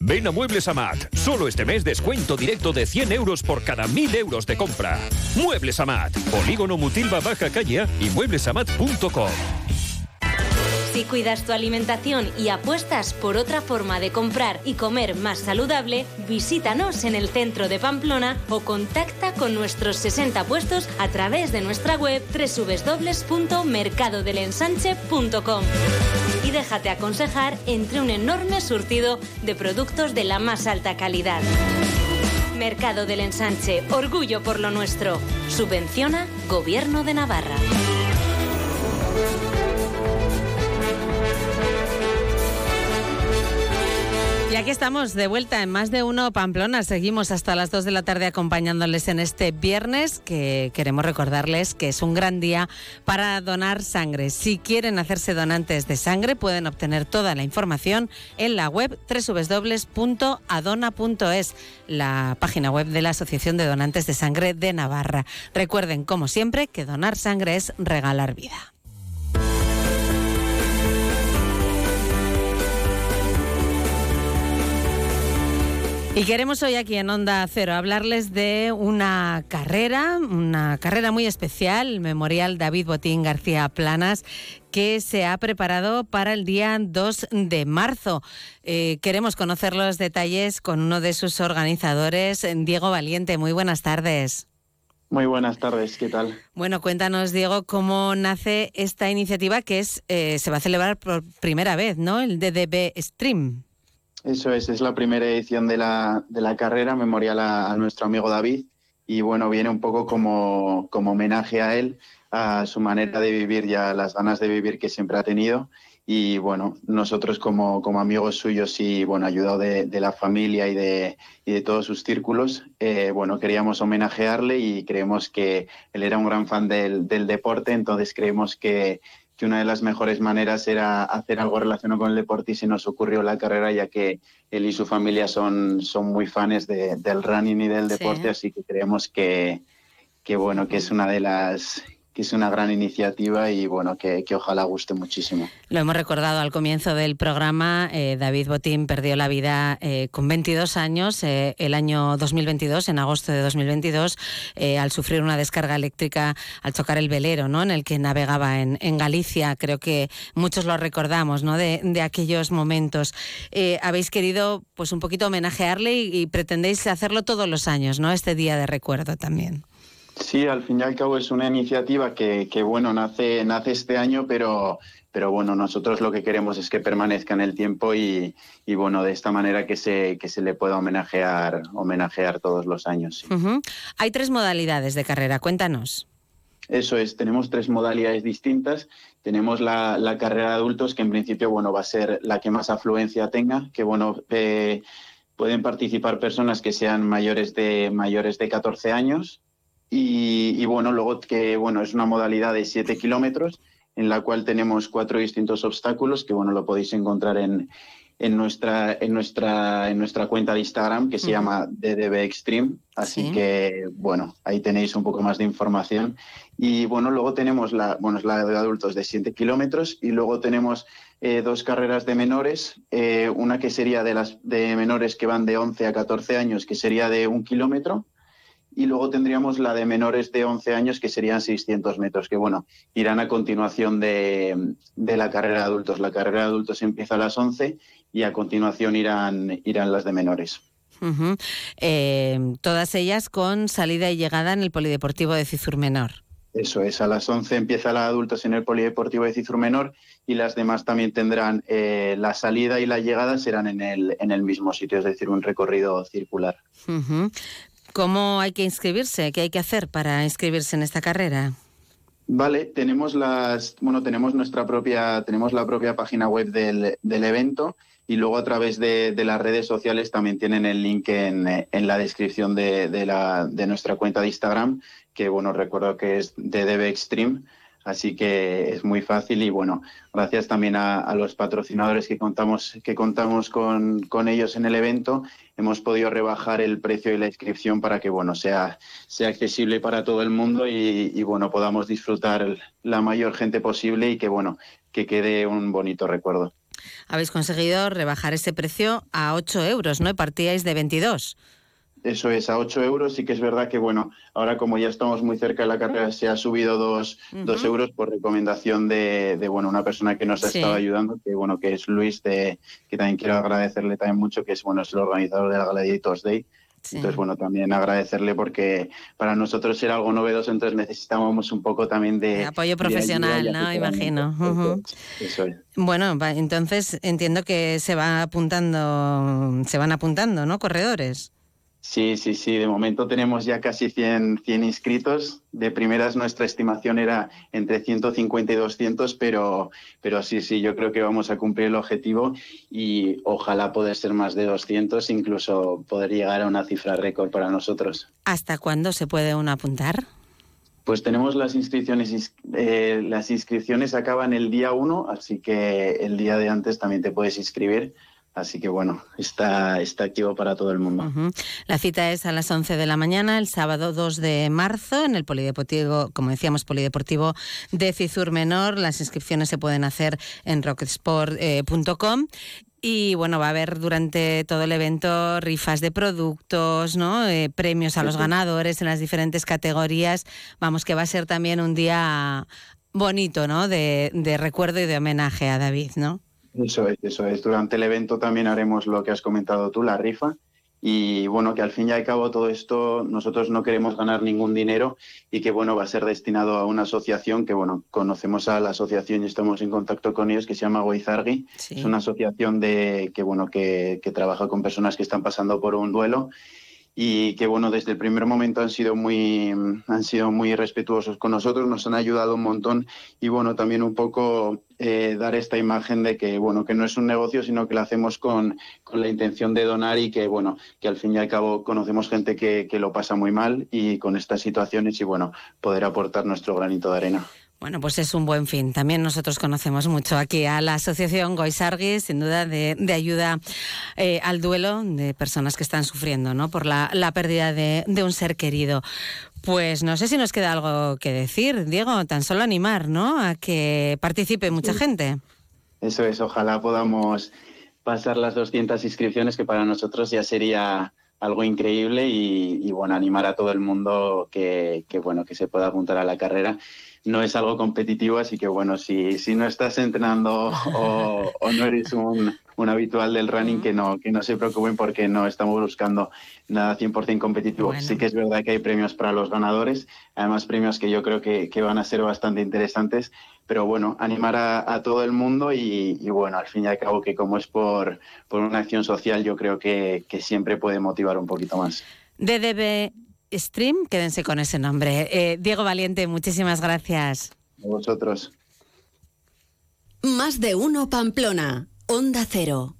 Ven a Muebles Amat. Solo este mes descuento directo de 100 euros por cada 1000 euros de compra. Muebles Amat. Polígono Mutilva Baja Calle y mueblesamat.com. Si cuidas tu alimentación y apuestas por otra forma de comprar y comer más saludable, visítanos en el centro de Pamplona o contacta con nuestros 60 puestos a través de nuestra web www.mercadodelensanche.com y déjate aconsejar entre un enorme surtido de productos de la más alta calidad. Mercado del Ensanche, orgullo por lo nuestro. Subvenciona Gobierno de Navarra. Aquí estamos de vuelta en más de uno Pamplona. Seguimos hasta las 2 de la tarde acompañándoles en este viernes que queremos recordarles que es un gran día para donar sangre. Si quieren hacerse donantes de sangre pueden obtener toda la información en la web www.adona.es, la página web de la Asociación de Donantes de Sangre de Navarra. Recuerden, como siempre, que donar sangre es regalar vida. Y queremos hoy aquí en Onda Cero hablarles de una carrera, una carrera muy especial, Memorial David Botín García Planas, que se ha preparado para el día 2 de marzo. Eh, queremos conocer los detalles con uno de sus organizadores, Diego Valiente. Muy buenas tardes. Muy buenas tardes, ¿qué tal? Bueno, cuéntanos, Diego, cómo nace esta iniciativa que es eh, se va a celebrar por primera vez, ¿no? El DDB Stream. Eso es, es la primera edición de la, de la carrera memorial a, nuestro amigo David. Y bueno, viene un poco como, como homenaje a él, a su manera de vivir y a las ganas de vivir que siempre ha tenido. Y bueno, nosotros como, como amigos suyos y bueno, ayudado de, la familia y de, y de todos sus círculos, eh, bueno, queríamos homenajearle y creemos que él era un gran fan del, del deporte, entonces creemos que, que una de las mejores maneras era hacer algo relacionado con el deporte y se nos ocurrió la carrera ya que él y su familia son, son muy fans de, del running y del deporte, así que creemos que, que, bueno, que es una de las es una gran iniciativa y bueno, que, ojalá guste muchísimo. Lo hemos recordado al comienzo del programa, eh, David Botín perdió la vida eh, con 22 años eh, el año 2022, en agosto de 2022, eh, al sufrir una descarga eléctrica al chocar el velero ¿no? en el que navegaba en, Galicia. Creo que muchos lo recordamos ¿no? de, aquellos momentos. Habéis querido pues un poquito homenajearle y, y pretendéis hacerlo todos los años, ¿no? este día de recuerdo también. Sí, al fin y al cabo es una iniciativa que, que, bueno, nace, nace este año, pero, pero bueno, nosotros lo que queremos es que permanezca en el tiempo y, y bueno, de esta manera que se, que se le pueda homenajear, homenajear todos los años. Sí. Uh -huh. Hay tres modalidades de carrera, cuéntanos. Eso es, tenemos tres modalidades distintas. Tenemos la, la, carrera de adultos, que en principio, bueno, va a ser la que más afluencia tenga, que bueno, eh, pueden participar personas que sean mayores de, mayores de 14 años, y, y, bueno, luego que bueno, es una modalidad de 7 kilómetros en la cual tenemos cuatro distintos obstáculos que bueno, lo podéis encontrar en, en, nuestra, en, nuestra, en nuestra cuenta de Instagram que se uh -huh. llama DDB Extreme. Así sí. que bueno, ahí tenéis un poco más de información. Y bueno, luego tenemos la, bueno, es la de adultos de 7 kilómetros y luego tenemos eh, dos carreras de menores. Eh, una que sería de las de menores que van de 11 a 14 años, que sería de un kilómetro y luego tendríamos la de menores de 11 años que serían 600 metros, que bueno, irán a continuación de, de, la carrera de adultos. La carrera de adultos empieza a las 11 y a continuación irán, irán las de menores. Uh -huh. eh, todas ellas con salida y llegada en el Polideportivo de Cizur Menor. Eso es, a las 11 empieza la de adultos en el Polideportivo de Cizur Menor y las demás también tendrán eh, la salida y la llegada serán en el, en el mismo sitio, es decir, un recorrido circular. Uh -huh. ¿Cómo hay que inscribirse? ¿Qué hay que hacer para inscribirse en esta carrera? Vale, tenemos las, bueno, tenemos nuestra propia, tenemos la propia página web del, del evento y luego a través de, las redes sociales también tienen el link en, la descripción de, de, nuestra cuenta de Instagram, que bueno, recuerdo que es de DB Extreme. Así que es muy fácil y bueno, gracias también a, los patrocinadores que contamos, que contamos con, ellos en el evento, hemos podido rebajar el precio de la inscripción para que bueno sea, sea accesible para todo el mundo y, y bueno podamos disfrutar la mayor gente posible y que bueno que quede un bonito recuerdo. Habéis conseguido rebajar ese precio a 8 euros, ¿no? Partíais de 22. Eso es, a 8 euros. Sí que es verdad que, bueno, ahora como ya estamos muy cerca de la carrera, se ha subido dos, euros por recomendación de, bueno, una persona que nos ha estado ayudando, que, bueno, que es Luis, de, que también quiero agradecerle también mucho, que es, bueno, es el organizador de la Gladiators Day. Entonces, bueno, también agradecerle porque para nosotros era algo novedoso, entonces necesitábamos un poco también de... apoyo profesional, ¿no? Imagino. Eso es. Bueno, entonces entiendo que se va apuntando, se van apuntando, ¿no? Corredores. Sí, sí, sí. De momento tenemos ya casi 100, 100 inscritos. De primeras nuestra estimación era entre 150 y 200, pero, pero sí, sí, yo creo que vamos a cumplir el objetivo y ojalá poder ser más de 200, incluso poder llegar a una cifra récord para nosotros. ¿Hasta cuándo se puede uno apuntar? Pues tenemos las inscripciones, eh, las inscripciones acaban el día 1, así que el día de antes también te puedes inscribir. Así que bueno, está, está activo para todo el mundo. La cita es a las 11 de la mañana, el sábado 2 de marzo, en el Polideportivo, como decíamos, Polideportivo de Cizur Menor. Las inscripciones se pueden hacer en rocketsport.com. Y bueno, va a haber durante todo el evento rifas de productos, ¿no? Eh, premios a los ganadores en las diferentes categorías. Vamos, que va a ser también un día bonito, ¿no? De, de recuerdo y de homenaje a David, ¿no? Eso es, eso es. Durante el evento también haremos lo que has comentado tú, la rifa. Y bueno, que al fin y al cabo todo esto nosotros no queremos ganar ningún dinero y que bueno, va a ser destinado a una asociación que bueno, conocemos a la asociación y estamos en contacto con ellos que se llama Goizargui. Es una asociación de que bueno, que, que trabaja con personas que están pasando por un duelo y que bueno desde el primer momento han sido muy han sido muy respetuosos con nosotros nos han ayudado un montón y bueno también un poco eh, dar esta imagen de que bueno que no es un negocio sino que lo hacemos con, con, la intención de donar y que bueno que al fin y al cabo conocemos gente que, que lo pasa muy mal y con estas situaciones y bueno poder aportar nuestro granito de arena bueno, pues es un buen fin. También nosotros conocemos mucho aquí a la Asociación Goisargui, sin duda, de, ayuda eh, al duelo de personas que están sufriendo ¿no? por la, pérdida de, un ser querido. Pues no sé si nos queda algo que decir, Diego, tan solo animar ¿no? a que participe mucha gente. Eso es, ojalá podamos pasar las 200 inscripciones, que para nosotros ya sería algo increíble y, bueno, animar a todo el mundo que, que, bueno, que se pueda apuntar a la carrera no es algo competitivo, así que bueno, si, si no estás entrenando o, no eres un, habitual del running, que no, que no se preocupen porque no estamos buscando nada 100% competitivo. Sí que es verdad que hay premios para los ganadores, además premios que yo creo que, van a ser bastante interesantes, pero bueno, animar a, todo el mundo y, bueno, al fin y al cabo que como es por, por una acción social, yo creo que, que siempre puede motivar un poquito más. DDB Stream, quédense con ese nombre. Eh, Diego Valiente, muchísimas gracias. A vosotros. Más de uno Pamplona, Onda Cero.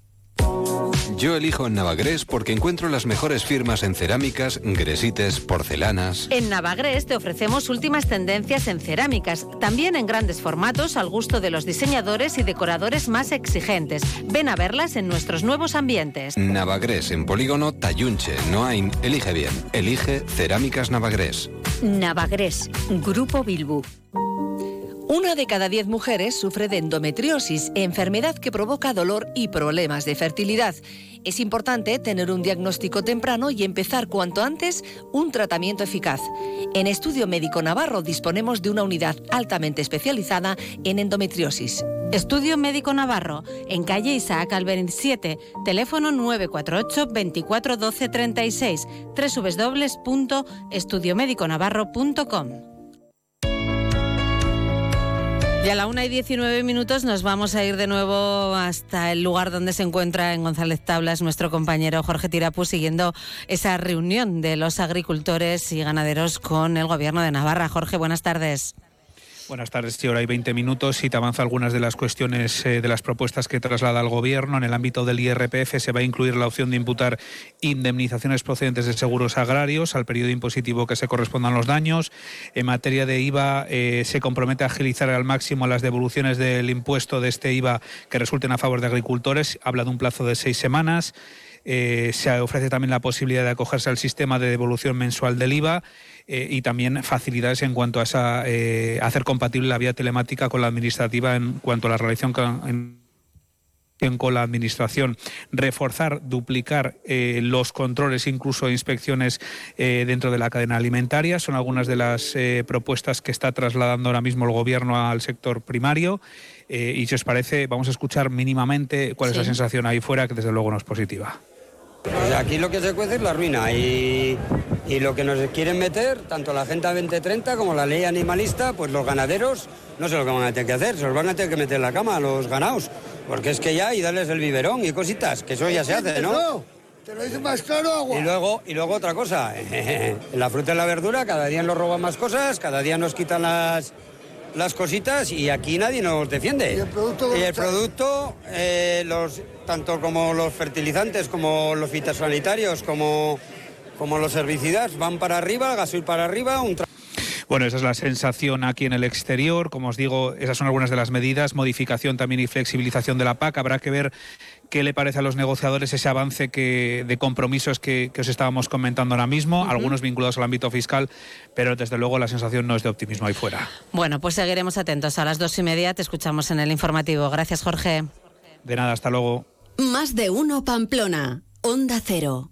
Yo elijo en Navagrés porque encuentro las mejores firmas en cerámicas, gresites, porcelanas. En Navagrés te ofrecemos últimas tendencias en cerámicas, también en grandes formatos al gusto de los diseñadores y decoradores más exigentes. Ven a verlas en nuestros nuevos ambientes. Navagrés en Polígono Tayunche, Noain. Elige bien. Elige Cerámicas Navagrés. Navagrés, Grupo Bilbu. Una de cada diez mujeres sufre de endometriosis, enfermedad que provoca dolor y problemas de fertilidad. Es importante tener un diagnóstico temprano y empezar cuanto antes un tratamiento eficaz. En Estudio Médico Navarro disponemos de una unidad altamente especializada en endometriosis. Estudio Médico Navarro, en calle Isaac Albert 7, teléfono 948 24 12 36, www.estudiomediconavarro.com. Y a la una y 19 minutos nos vamos a ir de nuevo hasta el lugar donde se encuentra en González Tablas nuestro compañero Jorge Tirapú siguiendo esa reunión de los agricultores y ganaderos con el gobierno de Navarra. Jorge, buenas tardes. Buenas tardes, sí, hay 20 minutos y te avanzo algunas de las cuestiones eh, de las propuestas que traslada el Gobierno. En el ámbito del IRPF se va a incluir la opción de imputar indemnizaciones procedentes de seguros agrarios al periodo impositivo que se correspondan los daños. En materia de IVA eh, se compromete a agilizar al máximo las devoluciones del impuesto de este IVA que resulten a favor de agricultores. Habla de un plazo de seis semanas. Eh, se ofrece también la posibilidad de acogerse al sistema de devolución mensual del IVA eh, y también facilidades en cuanto a esa, eh, hacer compatible la vía telemática con la administrativa en cuanto a la relación con, con la Administración, reforzar, duplicar eh, los controles, incluso inspecciones dentro de la cadena alimentaria. Son algunas de las propuestas que está trasladando ahora mismo el Gobierno al sector primario. y si os parece, vamos a escuchar mínimamente cuál es la sensación ahí fuera, que desde luego no es positiva. Pues aquí lo que se cuece es la ruina y, lo que nos quieren meter, tanto la Agenda 2030 como la ley animalista, pues los ganaderos no sé lo que van a tener que hacer, se los van a tener que meter en la cama a los ganados, porque es que ya y darles el biberón y cositas, que eso ya se hace, ¿no? Te lo dice más claro, agua. Y luego, y luego otra cosa, [laughs] la fruta y la verdura cada día nos roban más cosas, cada día nos quitan las, las cositas y aquí nadie nos defiende. Y el producto, y el producto eh, los, tanto como los fertilizantes, como los fitosanitarios, como, como los herbicidas, van para arriba, el gasoil para arriba, un bueno, esa es la sensación aquí en el exterior. Como os digo, esas son algunas de las medidas. Modificación también y flexibilización de la PAC. Habrá que ver qué le parece a los negociadores ese avance que, de compromisos que, os estábamos comentando ahora mismo, algunos vinculados al ámbito fiscal, pero desde luego la sensación no es de optimismo ahí fuera. Bueno, pues seguiremos atentos. A las dos y media te escuchamos en el informativo. Gracias, Jorge. De nada, hasta luego. Más de uno, Pamplona. Onda Cero.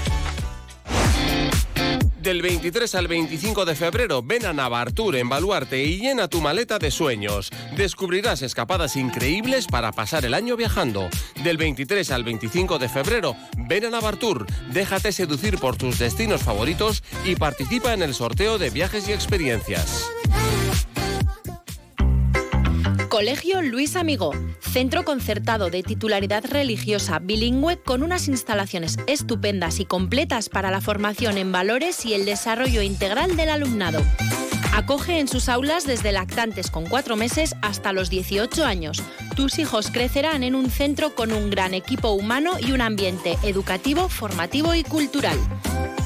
Del 23 al 25 de febrero, ven a Navartur en Baluarte y llena tu maleta de sueños. Descubrirás escapadas increíbles para pasar el año viajando. Del 23 al 25 de febrero, ven a Navartur, déjate seducir por tus destinos favoritos y participa en el sorteo de viajes y experiencias. Colegio Luis Amigo, centro concertado de titularidad religiosa bilingüe con unas instalaciones estupendas y completas para la formación en valores y el desarrollo integral del alumnado. Acoge en sus aulas desde lactantes con cuatro meses hasta los 18 años. Tus hijos crecerán en un centro con un gran equipo humano y un ambiente educativo, formativo y cultural.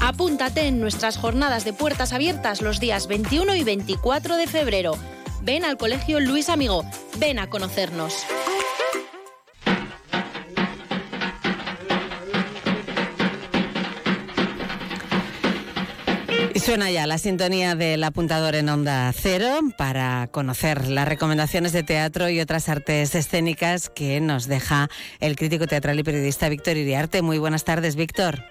Apúntate en nuestras jornadas de puertas abiertas los días 21 y 24 de febrero ven al Colegio Luis Amigo, ven a conocernos. Suena ya la sintonía del apuntador en Onda Cero para conocer las recomendaciones de teatro y otras artes escénicas que nos deja el crítico teatral y periodista Víctor Iriarte. Muy buenas tardes, Víctor.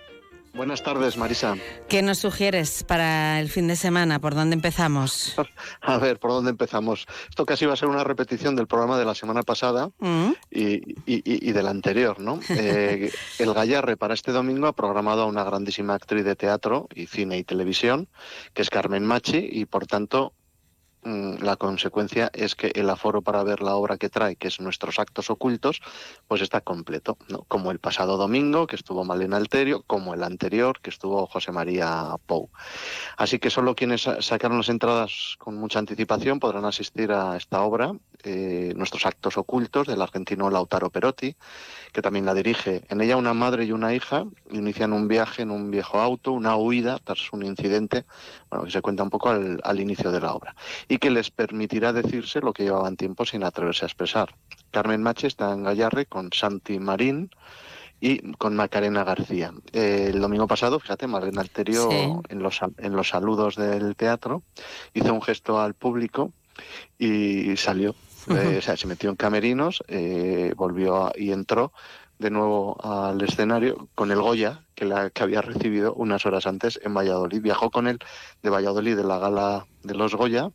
Buenas tardes, Marisa. ¿Qué nos sugieres para el fin de semana? ¿Por dónde empezamos? [laughs] A ver, ¿por dónde empezamos? Esto casi va a ser una repetición del programa de la semana pasada mm. y, del anterior, ¿no? [laughs] Eh, el Gallarre para este domingo ha programado a una grandísima actriz de teatro y cine y televisión, que es Carmen Machi, y por tanto la consecuencia es que el aforo para ver la obra que trae, que es nuestros actos ocultos, pues está completo, como el pasado domingo, que estuvo Malena Alterio, como el anterior, que estuvo José María Pou. Así que solo quienes sacaron las entradas con mucha anticipación podrán asistir a esta obra, eh, nuestros actos ocultos, del argentino Lautaro Perotti, que también la dirige. En ella una madre y una hija inician un viaje en un viejo auto, una huida tras un incidente, bueno, que se cuenta un poco al, inicio de la obra, y que les permitirá decirse lo que llevaban tiempo sin atreverse a expresar. Carmen Mache está en Gallarre con Santi Marín, y con Macarena García. el domingo pasado, fíjate, Marlene Alterio en, los, en los saludos del teatro hizo un gesto al público y salió eh, o sea, se metió en camerinos, eh, volvió y entró de nuevo al escenario con el Goya que, la, que había recibido unas horas antes en Valladolid. Viajó con él de Valladolid de la gala de los Goya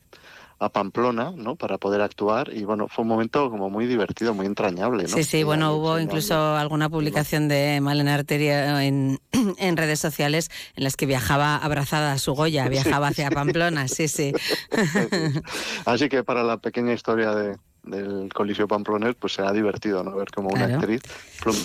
a Pamplona, ¿no? Para poder actuar y bueno, fue un momento como muy divertido, muy entrañable, ¿no? Sí, sí, bueno, hubo incluso alguna publicación de Malena Arteria en, [clears throat] en, redes sociales en las que viajaba abrazada a su Goya, [laughs] viajaba hacia Pamplona, sí, sí. [laughs] [laughs] Así que para la pequeña historia de, del Coliseo Pamplones, pues se ha divertido, ¿no? Ver cómo una actriz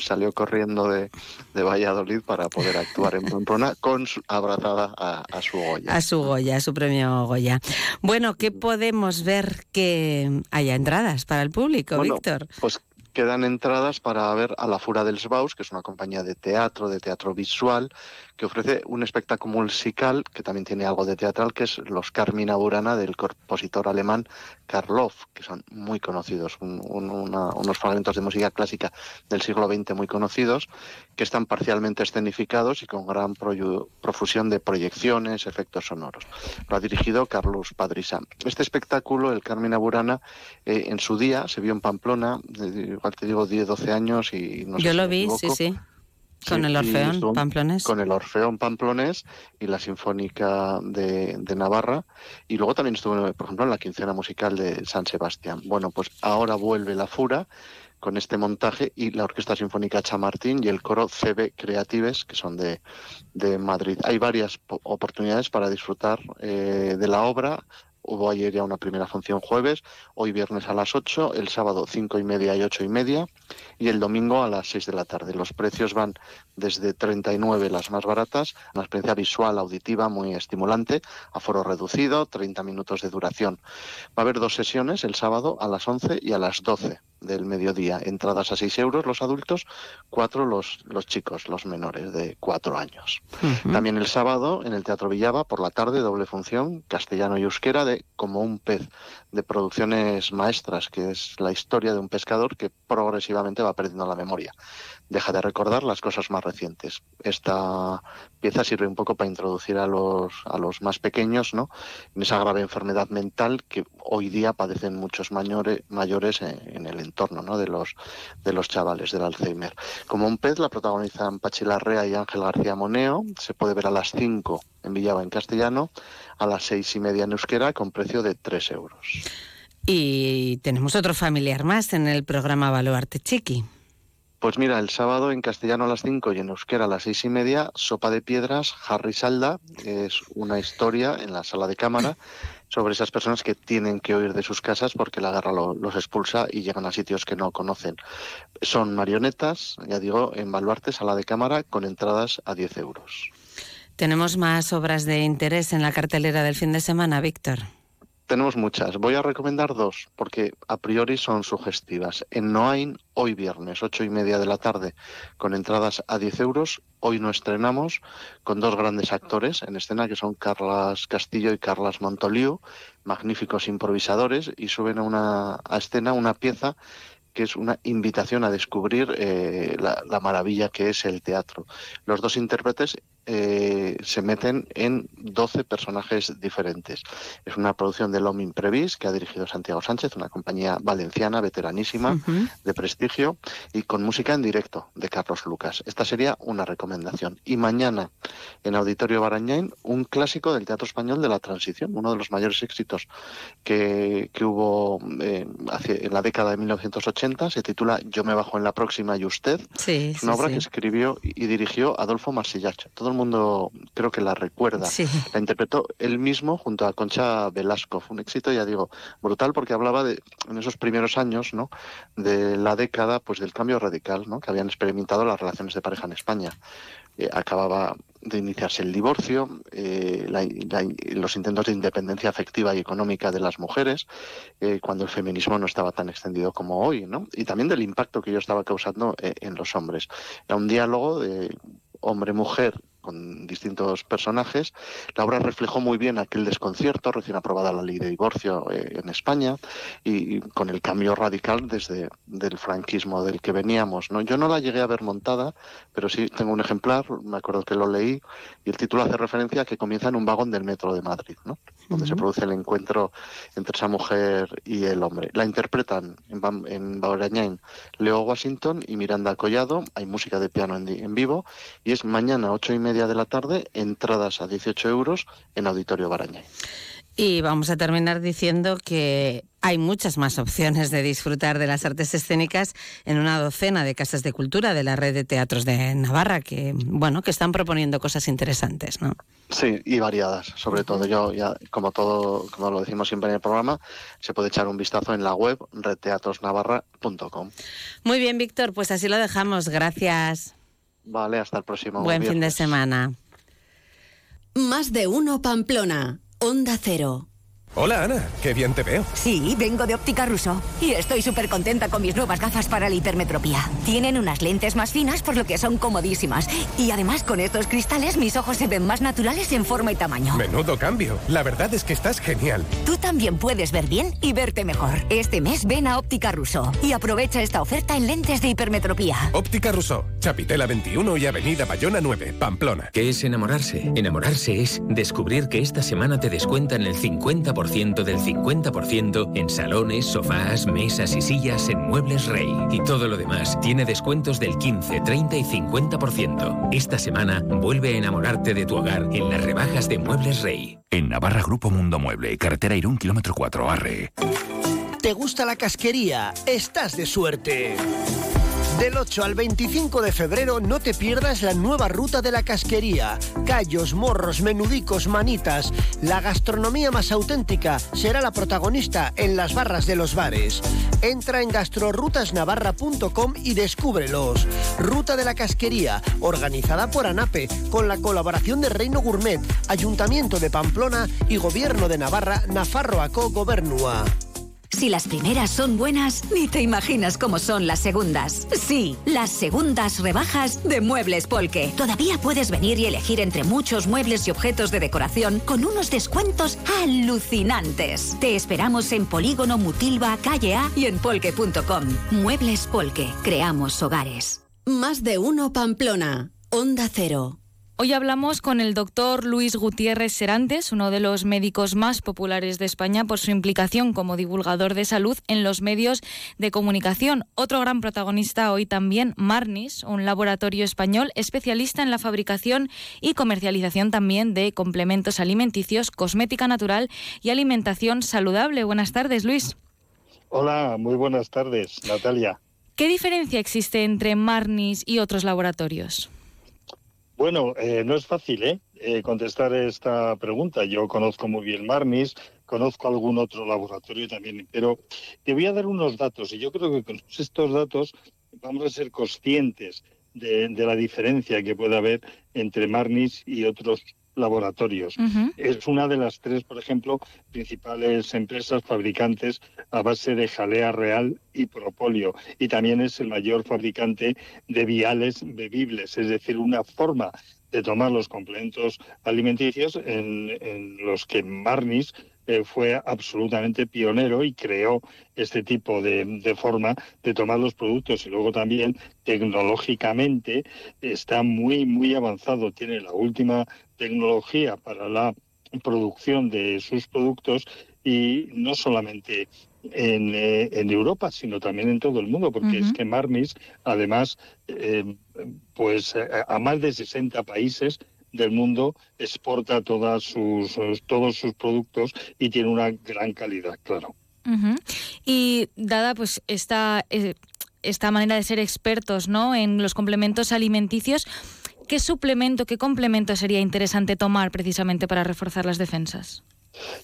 salió corriendo de, de, Valladolid para poder actuar en Pamplona con su, abrazada a, a, su Goya. A su Goya, a su premio Goya. Bueno, ¿qué podemos ver que haya entradas para el público, Víctor? Pues quedan entradas para ver a La Fura del Sbaus, que es una compañía de teatro, de teatro visual, que ofrece un espectáculo musical que también tiene algo de teatral, que es Los Carmina Burana del compositor alemán Karloff, que son muy conocidos, unos fragmentos de música clásica del siglo XX muy conocidos, que están parcialmente escenificados y con gran profusión de proyecciones, efectos sonoros. Lo ha dirigido Carlos Padrisa. Este espectáculo, el Carmina Burana, eh, en su día se vio en Pamplona, igual te digo, 10, 12 años y no sé Yo lo vi, sí, sí. Con el Orfeón Pamplonés. Con el Orfeón Pamplonés y la Sinfónica de, Navarra. Y luego también estuve, por ejemplo, en la quincena musical de San Sebastián. Bueno, pues ahora vuelve la Fura con este montaje y la Orquesta Sinfónica Chamartín y el coro CB Creatives, que son de, de Madrid. Hay varias oportunidades para disfrutar eh, de la obra Hubo ayer ya una primera función jueves, hoy viernes a las 8, el sábado 5 y media y 8 y media y el domingo a las 6 de la tarde. Los precios van desde 39 las más baratas, una experiencia visual, auditiva muy estimulante, aforo reducido, 30 minutos de duración. Va a haber dos sesiones, el sábado a las 11 y a las 12 del mediodía. Entradas a 6 euros los adultos, 4 los, los chicos, los menores de 4 años. También el sábado en el Teatro Villaba, por la tarde, doble función, castellano y euskera, de Como un pez, de producciones maestras, que es la historia de un pescador que progresivamente va perdiendo la memoria deja de recordar las cosas más recientes. Esta pieza sirve un poco para introducir a los, a los más pequeños ¿no? en esa grave enfermedad mental que hoy día padecen muchos mayores, mayores en, el entorno ¿no? de, los, de los chavales del Alzheimer. Como un pez la protagonizan Pachi Larrea y Ángel García Moneo. Se puede ver a las 5 en Villava en castellano, a las seis y media en euskera con precio de 3 euros. Y tenemos otro familiar más en el programa Baluarte Chiqui. Pues mira, el sábado en castellano a las 5 y en euskera a las seis y media, Sopa de Piedras, Harry Salda, es una historia en la sala de cámara [laughs] sobre esas personas que tienen que huir de sus casas porque la guerra los expulsa y llegan a sitios que no conocen. Son marionetas, ya digo, en Baluarte, sala de cámara, con entradas a 10 euros. Tenemos más obras de interés en la cartelera del fin de semana, Víctor. Tenemos muchas. Voy a recomendar dos, porque a priori son sugestivas. En Noain, hoy viernes, ocho y media de la tarde, con entradas a 10 euros. Hoy no estrenamos con dos grandes actores en escena, que son Carlas Castillo y Carlas Montoliu, magníficos improvisadores, y suben a, una, a escena una pieza que es una invitación a descubrir eh, la, la, maravilla que es el teatro. Los dos intérpretes eh, se meten en 12 personajes diferentes. Es una producción de Lomin Previs que ha dirigido Santiago Sánchez, una compañía valenciana veteranísima de prestigio y con música en directo de Carlos Lucas. Esta sería una recomendación. Y mañana en Auditorio Barañain un clásico del teatro español de la transición, uno de los mayores éxitos que, que hubo eh, en la década de 1980. Se titula Yo me bajo en la próxima y usted. es una obra que escribió y dirigió Adolfo Marsillach. Todo mundo creo que la recuerda. La interpretó él mismo junto a Concha Velasco. Fue un éxito, ya digo, brutal porque hablaba de en esos primeros años, ¿no? De la década, pues del cambio radical, ¿no? Que habían experimentado las relaciones de pareja en España. Eh, acababa de iniciarse el divorcio, eh, los intentos de independencia afectiva y económica de las mujeres, eh, cuando el feminismo no estaba tan extendido como hoy, ¿no? Y también del impacto que ello estaba causando en los hombres. Era un diálogo de hombre-mujer con distintos personajes. La obra reflejó muy bien aquel desconcierto, recién aprobada la ley de divorcio eh, en España, y, con el cambio radical desde del franquismo del que veníamos. ¿no? Yo no la llegué a ver montada, pero sí tengo un ejemplar, me acuerdo que lo leí, y el título hace referencia a que comienza en un vagón del metro de Madrid, ¿no? donde se produce el encuentro entre esa mujer y el hombre. La interpretan en, en Leo Washington y Miranda Collado, hay música de piano en, en vivo, y es mañana ocho y media de la tarde, entradas a 18 euros en Auditorio Baraña. Y vamos a terminar diciendo que hay muchas más opciones de disfrutar de las artes escénicas en una docena de casas de cultura de la red de teatros de Navarra que, bueno, que están proponiendo cosas interesantes, ¿no? Sí, y variadas, sobre todo. Yo ya, como todo, como lo decimos siempre en el programa, se puede echar un vistazo en la web redteatrosnavarra.com. Muy bien, Víctor, pues así lo dejamos. Gracias. Vale, hasta el próximo. Buen fin de semana. Más de uno Pamplona. Onda Cero. Hola Ana, qué bien te veo. Sí, vengo de Óptica Russo y estoy súper contenta con mis nuevas gafas para la hipermetropía. Tienen unas lentes más finas por lo que son comodísimas. Y además con estos cristales mis ojos se ven más naturales en forma y tamaño. Menudo cambio. La verdad es que estás genial. Tú también puedes ver bien y verte mejor. Este mes ven a Óptica Russo y aprovecha esta oferta en lentes de hipermetropía. Óptica Russo, Chapitela 21 y Avenida Bayona 9, Pamplona. ¿Qué es enamorarse? Enamorarse es descubrir que esta semana te descuentan el 50% del 50% en salones, sofás, mesas y sillas en Muebles Rey. Y todo lo demás tiene descuentos del 15, 30 y 50%. Esta semana vuelve a enamorarte de tu hogar en las rebajas de Muebles Rey. En Navarra Grupo Mundo Mueble, carretera Irún, kilómetro 4, Arre. ¿Te gusta la casquería? Estás de suerte. Del 8 al 25 de febrero no te pierdas la nueva ruta de la casquería. Callos, morros, menudicos, manitas. La gastronomía más auténtica será la protagonista en las barras de los bares. Entra en gastrorutasnavarra.com y descúbrelos. Ruta de la casquería, organizada por ANAPE, con la colaboración de Reino Gourmet, Ayuntamiento de Pamplona y Gobierno de Navarra, Nafarroaco Gobernua. Si las primeras son buenas, ni te imaginas cómo son las segundas. Sí, las segundas rebajas de Muebles Polke. Todavía puedes venir y elegir entre muchos muebles y objetos de decoración con unos descuentos alucinantes. Te esperamos en Polígono Mutilva, calle A y en polke.com. Muebles Polke. Creamos hogares. Más de uno Pamplona. Onda Cero. Hoy hablamos con el doctor Luis Gutiérrez Serantes, uno de los médicos más populares de España por su implicación como divulgador de salud en los medios de comunicación. Otro gran protagonista hoy también, Marnis, un laboratorio español especialista en la fabricación y comercialización también de complementos alimenticios, cosmética natural y alimentación saludable. Buenas tardes, Luis. Hola, muy buenas tardes, Natalia. ¿Qué diferencia existe entre Marnis y otros laboratorios? Bueno, eh, no es fácil ¿eh? ¿eh? contestar esta pregunta. Yo conozco muy bien Marnis, conozco algún otro laboratorio también, pero te voy a dar unos datos y yo creo que con estos datos vamos a ser conscientes de, de la diferencia que puede haber entre Marnis y otros laboratorios. Es una de las tres, por ejemplo, principales empresas fabricantes a base de jalea real y propóleo. Y también es el mayor fabricante de viales bebibles, es decir, una forma de tomar los complementos alimenticios en, en los que Marnis eh, fue absolutamente pionero y creó este tipo de, forma de tomar los productos y luego también tecnológicamente está muy, muy avanzado, tiene la última tecnología para la producción de sus productos y no solamente en, eh, Europa, sino también en todo el mundo, porque es que Marmis, además, eh, pues a más de 60 países del mundo exporta todas sus, todos sus productos y tiene una gran calidad, claro. Y dada pues esta, eh, esta manera de ser expertos ¿no? en los complementos alimenticios, ¿qué suplemento, qué complemento sería interesante tomar precisamente para reforzar las defensas?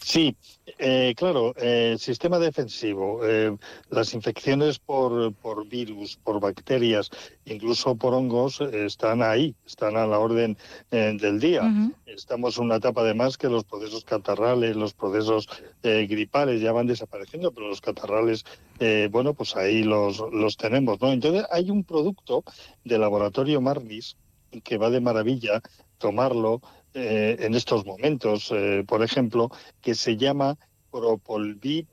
Sí, eh, claro, el sistema defensivo, eh, las infecciones por, por, virus, por bacterias, incluso por hongos, están ahí, están a la orden eh, del día. Estamos en una etapa además que los procesos catarrales, los procesos gripales ya van desapareciendo, pero los catarrales, bueno, pues ahí los, los tenemos, ¿no? Entonces hay un producto de laboratorio Marnis que va de maravilla tomarlo eh, en estos momentos, eh, por ejemplo, que se llama Propolvit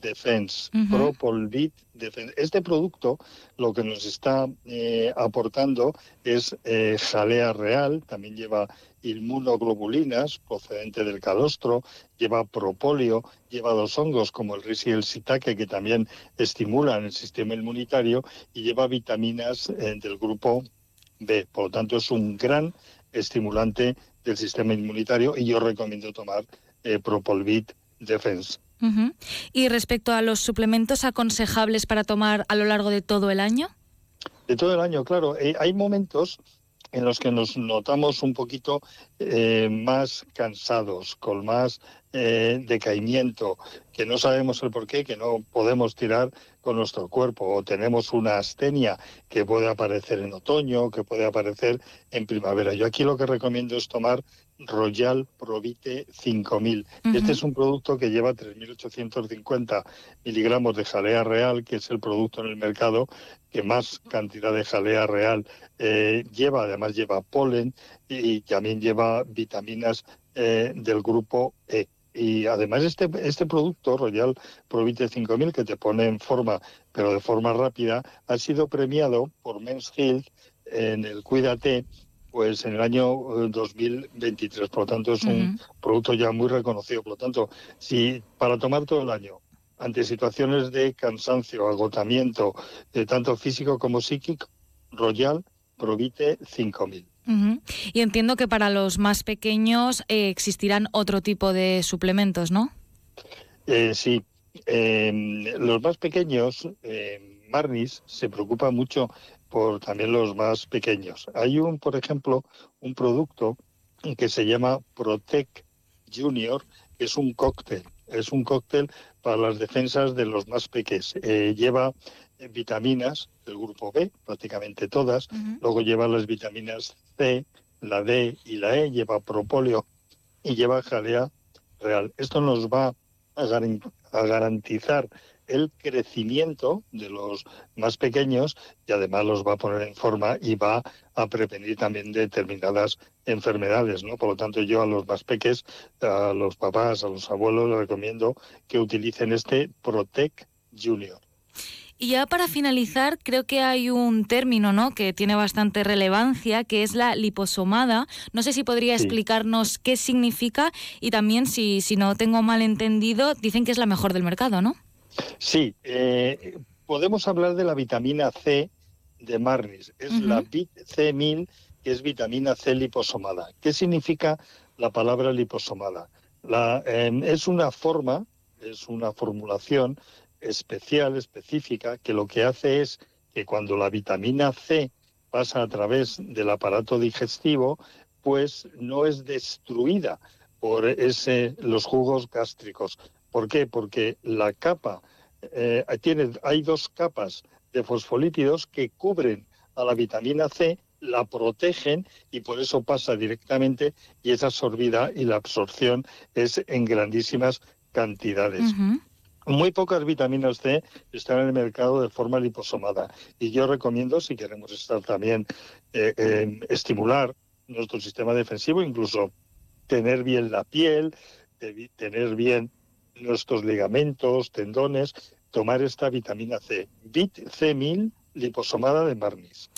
Defense. Propolvit Defense. Este producto lo que nos está eh, aportando es jalea real, también lleva inmunoglobulinas procedente del calostro, lleva propóleo, lleva dos hongos como el risi y el sitaque que también estimulan el sistema inmunitario y lleva vitaminas del grupo B. Por lo tanto, es un gran estimulante del sistema inmunitario y yo recomiendo tomar eh, Propolvit Defense. Y respecto a los suplementos aconsejables para tomar a lo largo de todo el año. De todo el año, claro. Eh, hay momentos en los que nos notamos un poquito eh, más cansados, con más eh, decaimiento, que no sabemos el por qué, que no podemos tirar con nuestro cuerpo, o tenemos una astenia que puede aparecer en otoño, que puede aparecer en primavera. Yo aquí lo que recomiendo es tomar Royal Provite 5000. Ujú. Este es un producto que lleva 3.850 miligramos de jalea real, que es el producto en el mercado que más cantidad de jalea real eh, lleva. Además lleva polen y también lleva vitaminas eh, del grupo E. Y además este, este producto, Royal Provite 5000, que te pone en forma, pero de forma rápida, ha sido premiado por Men's Health en el Cuídate, pues en el año eh, 2023. Por lo tanto, es un producto ya muy reconocido. Por lo tanto, si para tomar todo el año, ante situaciones de cansancio, agotamiento, eh, tanto físico como psíquico, Royal Provite 5000. Y entiendo que para los más pequeños eh, existirán otro tipo de suplementos, ¿no? Eh, sí, Eh, los más pequeños, eh, Marnis, se preocupa mucho por también los más pequeños. Hay un, por ejemplo, un producto que se llama Protect Junior, que es un cóctel. Es un cóctel para las defensas de los más pequeños. Eh, lleva vitaminas del grupo B, prácticamente todas. Luego lleva las vitaminas C, la D y la E. Lleva propóleo y lleva jalea real. Esto nos va a, garan- a garantizar el crecimiento de los más pequeños y además los va a poner en forma y va a prevenir también determinadas enfermedades, ¿no? Por lo tanto, yo a los más peques, a los papás, a los abuelos, les recomiendo que utilicen este Protect Junior. Y ya para finalizar, creo que hay un término ¿no? que tiene bastante relevancia, que es la liposomada. No sé si podría Sí. explicarnos qué significa y también, si, si no tengo mal entendido, dicen que es la mejor del mercado, ¿no? Sí, eh, podemos hablar de la vitamina C de Marnis. Es Ujú. la Vit C1000, que es vitamina C liposomada. ¿Qué significa la palabra liposomada? La, eh, es una forma, es una formulación especial, específica, que lo que hace es que cuando la vitamina C pasa a través del aparato digestivo, pues no es destruida por ese, los jugos gástricos. ¿Por qué? Porque la capa, eh, tiene, hay dos capas de fosfolípidos que cubren a la vitamina C, la protegen y por eso pasa directamente y es absorbida y la absorción es en grandísimas cantidades. Muy pocas vitaminas C están en el mercado de forma liposomada y yo recomiendo, si queremos estar también eh, eh, estimular nuestro sistema defensivo, incluso tener bien la piel, tener bien nuestros ligamentos, tendones, tomar esta vitamina C, Vit C1000 liposomada de Marnis.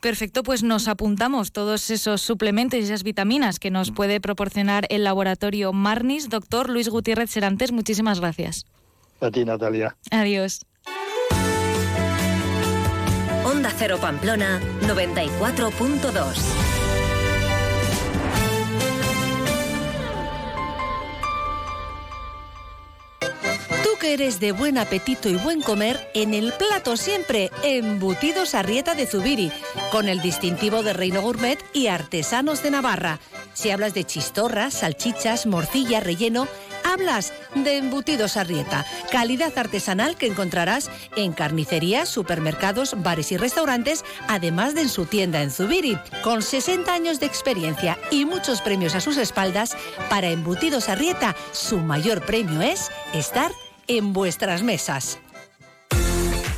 Perfecto, pues nos apuntamos todos esos suplementos y esas vitaminas que nos puede proporcionar el laboratorio Marnis. Doctor Luis Gutiérrez Serantes, muchísimas gracias. A ti, Natalia. Adiós. Onda Cero Pamplona 94.2. Tú que eres de buen apetito y buen comer, en el plato siempre embutidos Arrieta de Zubiri, con el distintivo de Reino Gourmet y artesanos de Navarra. Si hablas de chistorras, salchichas, morcilla, relleno, hablas de embutidos Arrieta, calidad artesanal que encontrarás en carnicerías, supermercados, bares y restaurantes, además de en su tienda en Zubiri. Con 60 años de experiencia y muchos premios a sus espaldas, para Embutidos Arrieta, su mayor premio es estar en vuestras mesas.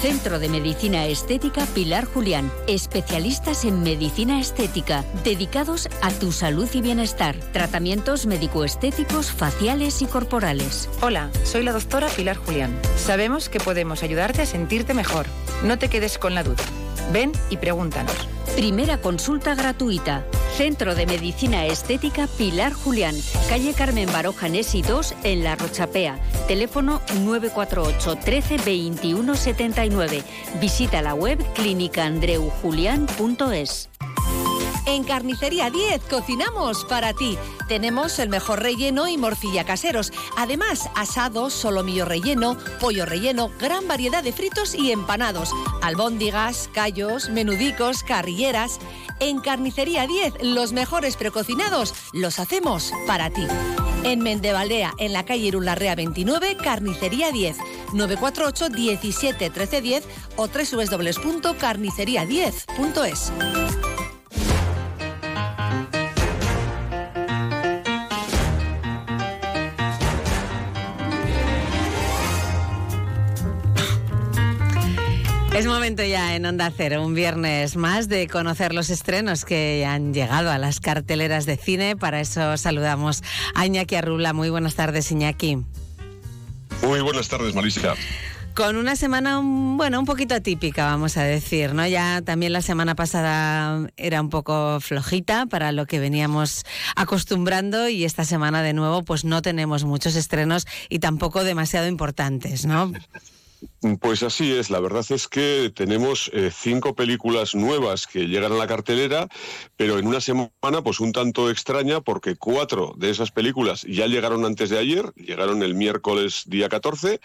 Centro de Medicina Estética Pilar Julián. Especialistas en medicina estética, dedicados a tu salud y bienestar. Tratamientos médico-estéticos, faciales y corporales. Hola, soy la doctora Pilar Julián. Sabemos que podemos ayudarte a sentirte mejor. No te quedes con la duda. Ven y pregúntanos. Primera consulta gratuita. Centro de Medicina Estética Pilar Julián. Calle Carmen Baroja Nesi 2 en La Rochapea. Teléfono 948 13 21 79. Visita la web clínicaandreujulián.es. En Carnicería 10 cocinamos para ti. Tenemos el mejor relleno y morcilla caseros. Además, asados, solomillo relleno, pollo relleno, gran variedad de fritos y empanados. Albóndigas, callos, menudicos, carrilleras. En Carnicería 10, los mejores precocinados los hacemos para ti. En Mendevaldea, en la calle Irularrea 29, Carnicería 10, 948 17 13 10 o www.carnicería10.es. Es momento ya en Onda Cero, un viernes más, de conocer los estrenos que han llegado a las carteleras de cine. Para eso saludamos a Iñaki Arrula. Muy buenas tardes, Iñaki. Muy buenas tardes, Marisa. Con una semana, bueno, un poquito atípica, vamos a decir, ¿no? Ya también la semana pasada era un poco flojita para lo que veníamos acostumbrando y esta semana de nuevo pues no tenemos muchos estrenos y tampoco demasiado importantes, ¿no? Pues así es, la verdad es que tenemos eh, cinco películas nuevas que llegan a la cartelera, pero en una semana pues un tanto extraña porque cuatro de esas películas ya llegaron antes de ayer, llegaron el miércoles día 14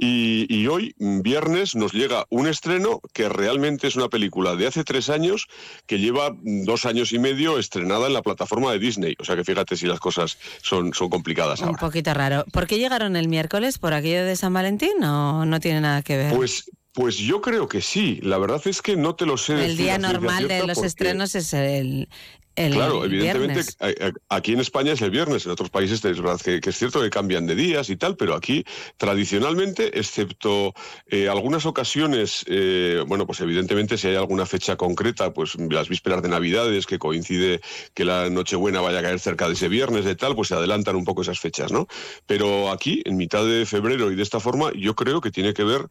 y, y, hoy, viernes, nos llega un estreno que realmente es una película de hace tres años que lleva dos años y medio estrenada en la plataforma de Disney. O sea que fíjate si las cosas son, son complicadas un ahora. poquito raro. ¿Por qué llegaron el miércoles? ¿Por aquello de San Valentín o no tiene nada que ver? Pues, pues yo creo que sí. La verdad es que no te lo sé. el decir día normal de los porque- estrenos es el, el Claro, evidentemente viernes. aquí en España es el viernes, en otros países es verdad que, que es cierto que cambian de días y tal, pero aquí tradicionalmente, excepto eh, algunas ocasiones, eh, bueno, pues evidentemente si hay alguna fecha concreta, pues las vísperas de Navidades, que coincide que la Nochebuena vaya a caer cerca de ese viernes de tal, pues se adelantan un poco esas fechas, ¿no? Pero aquí, en mitad de febrero y de esta forma, yo creo que tiene que ver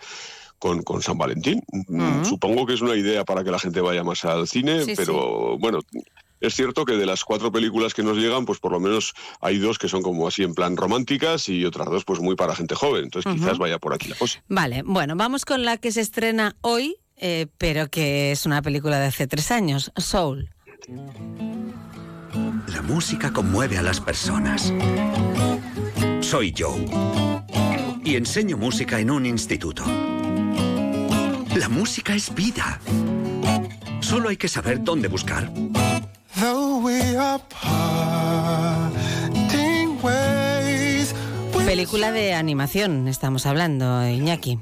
con, con San Valentín. Mm, Supongo que es una idea para que la gente vaya más al cine, Sí, pero bueno, es cierto que de las cuatro películas que nos llegan, pues por lo menos hay dos que son como así en plan románticas y otras dos pues muy para gente joven. Entonces quizás vaya por aquí la cosa. Vale, bueno, vamos con la que se estrena hoy, eh, pero que es una película de hace tres años, Soul. La música conmueve a las personas. Soy Joe. Y enseño música en un instituto. La música es vida. Solo hay que saber dónde buscar. Película de animación, estamos hablando, Iñaki.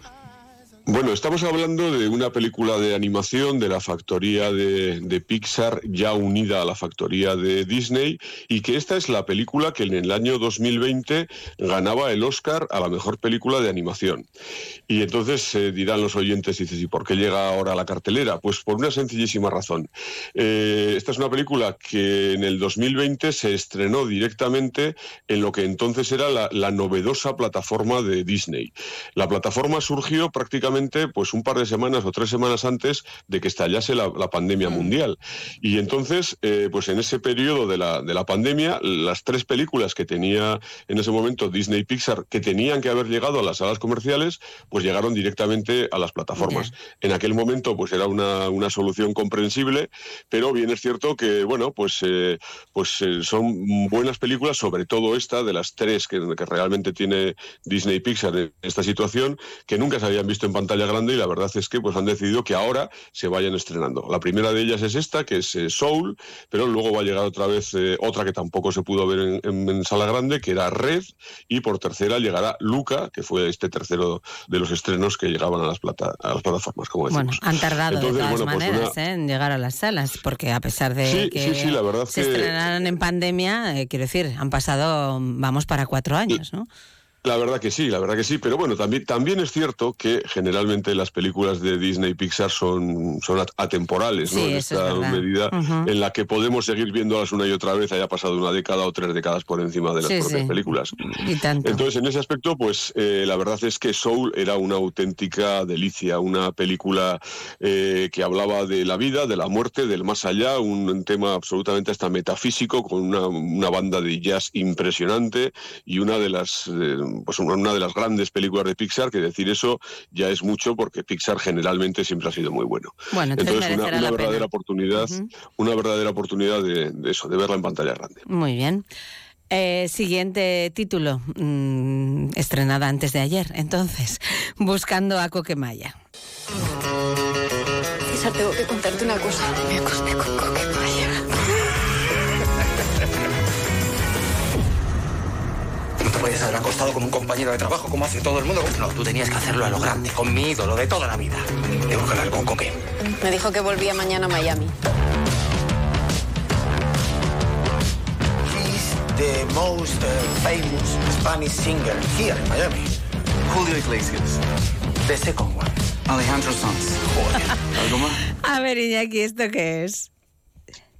Bueno, estamos hablando de una película de animación de la factoría de, Pixar ya unida a la factoría de Disney y que esta es la película que en el año 2020 ganaba el Oscar a la mejor película de animación. Y entonces eh, dirán los oyentes, dices, ¿y por qué llega ahora a la cartelera? Pues por una sencillísima razón. Eh, esta es una película que en el 2020 se estrenó directamente en lo que entonces era la, la novedosa plataforma de Disney. La plataforma surgió prácticamente pues un par de semanas o tres semanas antes de que estallase la, la pandemia mundial. Y entonces, eh, pues en ese periodo de la, de la pandemia, las tres películas que tenía en ese momento Disney Pixar, que tenían que haber llegado a las salas comerciales, pues llegaron directamente a las plataformas. En aquel momento, pues era una, una solución comprensible, pero bien es cierto que, bueno, pues, eh, pues eh, son buenas películas, sobre todo esta de las tres que, que realmente tiene Disney Pixar en esta situación, que nunca se habían visto en pantalla grande y la verdad es que pues han decidido que ahora se vayan estrenando. La primera de ellas es esta, que es eh, Soul, pero luego va a llegar otra vez eh, otra que tampoco se pudo ver en, en- en sala grande, que era Red, y por tercera llegará Luca, que fue este tercero de los estrenos que llegaban a las, plata- a las plataformas, como Bueno, han tardado Entonces, de todas bueno, pues maneras una- ¿eh? en llegar a las salas, porque a pesar de Sí, que sí, sí, la verdad se que- estrenaran en pandemia, eh, quiero decir, han pasado, vamos para cuatro años, ¿no? La verdad que sí, la verdad que sí, pero bueno, también, también es cierto que generalmente las películas de Disney y Pixar son, son atemporales, ¿no? Sí, en es esta medida en la que podemos seguir viéndolas una y otra vez, haya pasado una década o tres décadas por encima de las Sí, propias sí. películas. Y tanto. Entonces, en ese aspecto, pues eh, la verdad es que Soul era una auténtica delicia, una película eh, que hablaba de la vida, de la muerte, del más allá, un tema absolutamente hasta metafísico, con una, una banda de jazz impresionante y una de las eh, pues una- de las grandes películas de Pixar, que decir eso ya es mucho porque Pixar generalmente siempre ha sido muy bueno. Bueno, entonces Entonces, una, merecerá una la pena. verdadera oportunidad, una verdadera oportunidad de, de eso, de verla en pantalla grande. Muy bien. Eh, siguiente título, mm, estrenada antes de ayer, entonces, [laughs] Buscando a Coquemaya. César, tengo que contarte una cosa. Me acosté con Coquemaya. Podías haber acostado con un compañero de trabajo como hace todo el mundo. No, tú tenías que hacerlo a lo grande, con mi ídolo de toda la vida. Tengo que hablar con Coque. Me dijo que volvía mañana a Miami. He's the most uh, famous Spanish singer here in Miami. Julio Iglesias. The second one. Alejandro Sanz. Joder. [laughs] ¿Algo más? A ver, Iñaki, ¿esto qué es?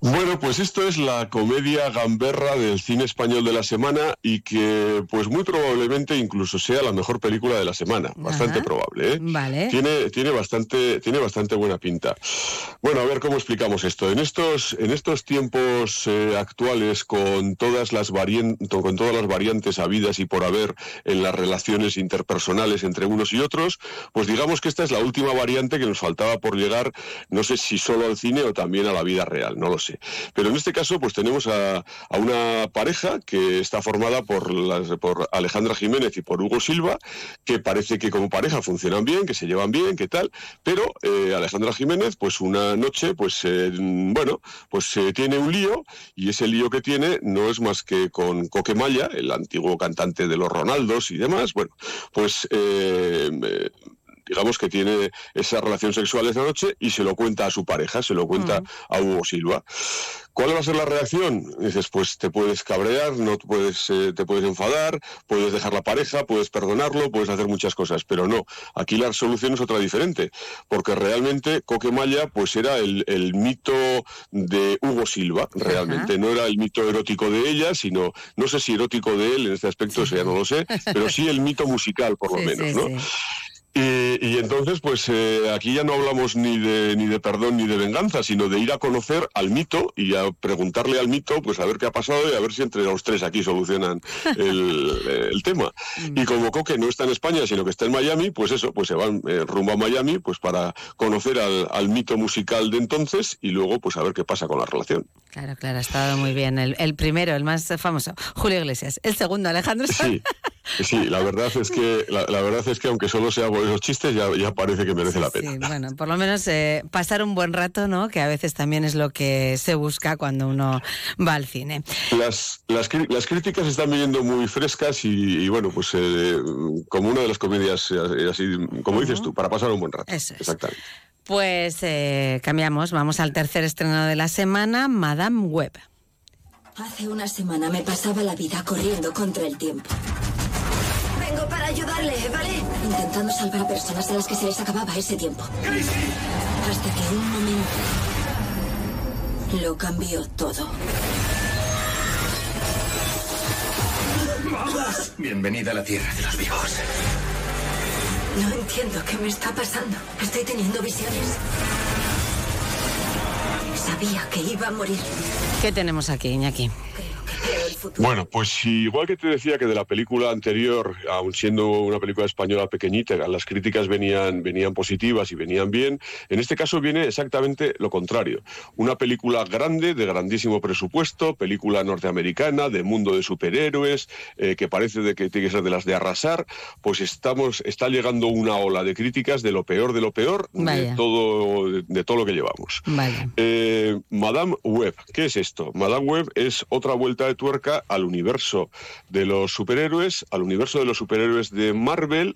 Bueno, pues esto es la comedia gamberra del cine español de la semana y que pues muy probablemente incluso sea la mejor película de la semana, bastante Ajá. probable, ¿eh? Vale. Tiene, tiene, bastante, tiene bastante buena pinta. Bueno, a ver cómo explicamos esto. En estos, en estos tiempos eh, actuales, con todas, las con todas las variantes habidas y por haber en las relaciones interpersonales entre unos y otros, pues digamos que esta es la última variante que nos faltaba por llegar, no sé si solo al cine o también a la vida real, no lo sé. Pero en este caso, pues tenemos a, una pareja que está formada por, Alejandra Jiménez y por Hugo Silva, que parece que como pareja funcionan bien, que se llevan bien, que tal, pero eh, Alejandra Jiménez, pues una noche, pues eh, bueno, pues eh, tiene un lío y ese lío que tiene no es más que con Coquemaya, el antiguo cantante de los Ronaldos y demás, bueno, pues eh, digamos que tiene esa relación sexual esa noche y se lo cuenta a su pareja, se lo cuenta a Hugo Silva. ¿Cuál va a ser la reacción? Dices, pues te puedes cabrear, no te puedes, eh, te puedes enfadar, puedes dejar la pareja, puedes perdonarlo, puedes hacer muchas cosas, pero no. Aquí la solución es otra diferente, porque realmente Coquemaya pues era el, el mito de Hugo Silva, realmente. No era el mito erótico de ella, sino, no sé si erótico de él en este aspecto, eso ya no lo sé, pero sí el mito musical, por lo Sí, menos, sí, ¿no? Y, y entonces, pues eh, aquí ya no hablamos ni de, ni de perdón ni de venganza, sino de ir a conocer al mito y a preguntarle al mito, pues a ver qué ha pasado y a ver si entre los tres aquí solucionan [laughs] el, el tema. Y como Coque no está en España, sino que está en Miami, pues eso, pues se van eh, rumbo a Miami, pues para conocer al, al mito musical de entonces y luego, pues a ver qué pasa con la relación. Claro, claro, ha estado muy bien. El, el primero, el más famoso, Julio Iglesias. El segundo, Alejandro Sanz. Sí, sí, la verdad es que la, la verdad es que aunque solo sea por esos chistes ya, ya parece que merece la pena. Sí, bueno, por lo menos eh, pasar un buen rato, ¿no? Que a veces también es lo que se busca cuando uno va al cine. Las, las, las críticas están viniendo muy frescas y, y, bueno, pues eh, como una de las comedias eh, así, como dices tú, para pasar un buen rato. Eso es. Exactamente. Pues eh, cambiamos, vamos al tercer estreno de la semana, Madame Web. Hace una semana me pasaba la vida corriendo contra el tiempo. Vengo para ayudarle, ¿vale? Intentando salvar a personas a las que se les acababa ese tiempo. Hasta que un momento lo cambió todo. Bienvenida a la tierra de los vivos. No entiendo qué me está pasando. Estoy teniendo visiones. Sabía que iba a morir. ¿Qué tenemos aquí, Iñaki? Bueno, pues igual que te decía que de la película anterior, aun siendo una película española pequeñita, las críticas venían, venían positivas y venían bien, en este caso viene exactamente lo contrario. Una película grande, de grandísimo presupuesto, película norteamericana, de mundo de superhéroes, eh, que parece de que tiene que ser de las de arrasar, pues estamos, está llegando una ola de críticas de lo peor de lo peor de todo, de, de todo lo que llevamos. Eh, Madame Web, ¿qué es esto? Madame Web es otra vuelta de tuerca al universo de los superhéroes, al universo de los superhéroes de Marvel,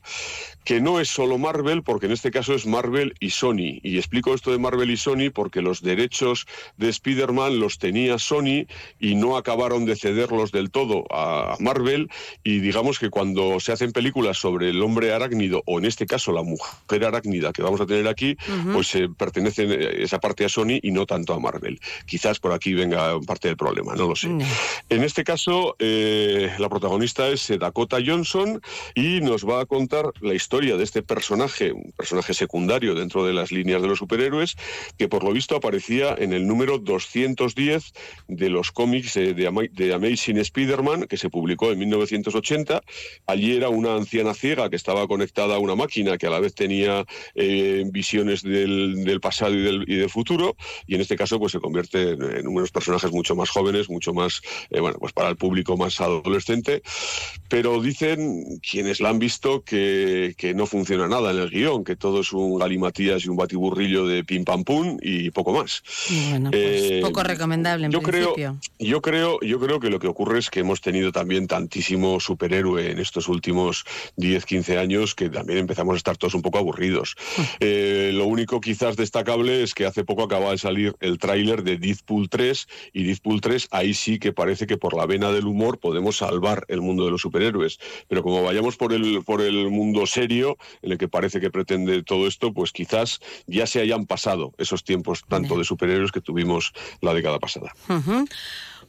que no es solo Marvel, porque en este caso es Marvel y Sony. Y explico esto de Marvel y Sony porque los derechos de Spider-Man los tenía Sony y no acabaron de cederlos del todo a Marvel. Y digamos que cuando se hacen películas sobre el hombre arácnido, o en este caso la mujer arácnida que vamos a tener aquí, pues eh, esa parte a Sony y no tanto a Marvel. Quizás por aquí venga parte del problema, no lo sé. En este caso, eh, la protagonista es Dakota Johnson y nos va a contar la historia de este personaje, un personaje secundario dentro de las líneas de los superhéroes, que por lo visto aparecía en el número 210 de los cómics de, Amazing Spider-Man, que se publicó en 1980. Allí era una anciana ciega que estaba conectada a una máquina que a la vez tenía eh, visiones del, pasado y del, futuro, y en este caso pues se convierte en, unos personajes mucho más jóvenes, mucho más, eh, bueno, pues para el público más adolescente, pero dicen quienes la han visto que que no funciona nada en el guion, que todo es un galimatías y un batiburrillo de pim pam pum y poco más. Bueno, pues eh, poco recomendable en yo principio. Creo, yo creo, yo creo que lo que ocurre es que hemos tenido también tantísimo superhéroe en estos últimos 10, 15 años que también empezamos a estar todos un poco aburridos. [laughs] Eh, lo único quizás destacable es que hace poco acaba de salir el tráiler de Deadpool 3 y Deadpool 3 ahí sí que parece que por la vena del humor podemos salvar el mundo de los superhéroes. Pero como vayamos por el, por el mundo serio, en el que parece que pretende todo esto, pues quizás ya se hayan pasado esos tiempos tanto de superhéroes que tuvimos la década pasada.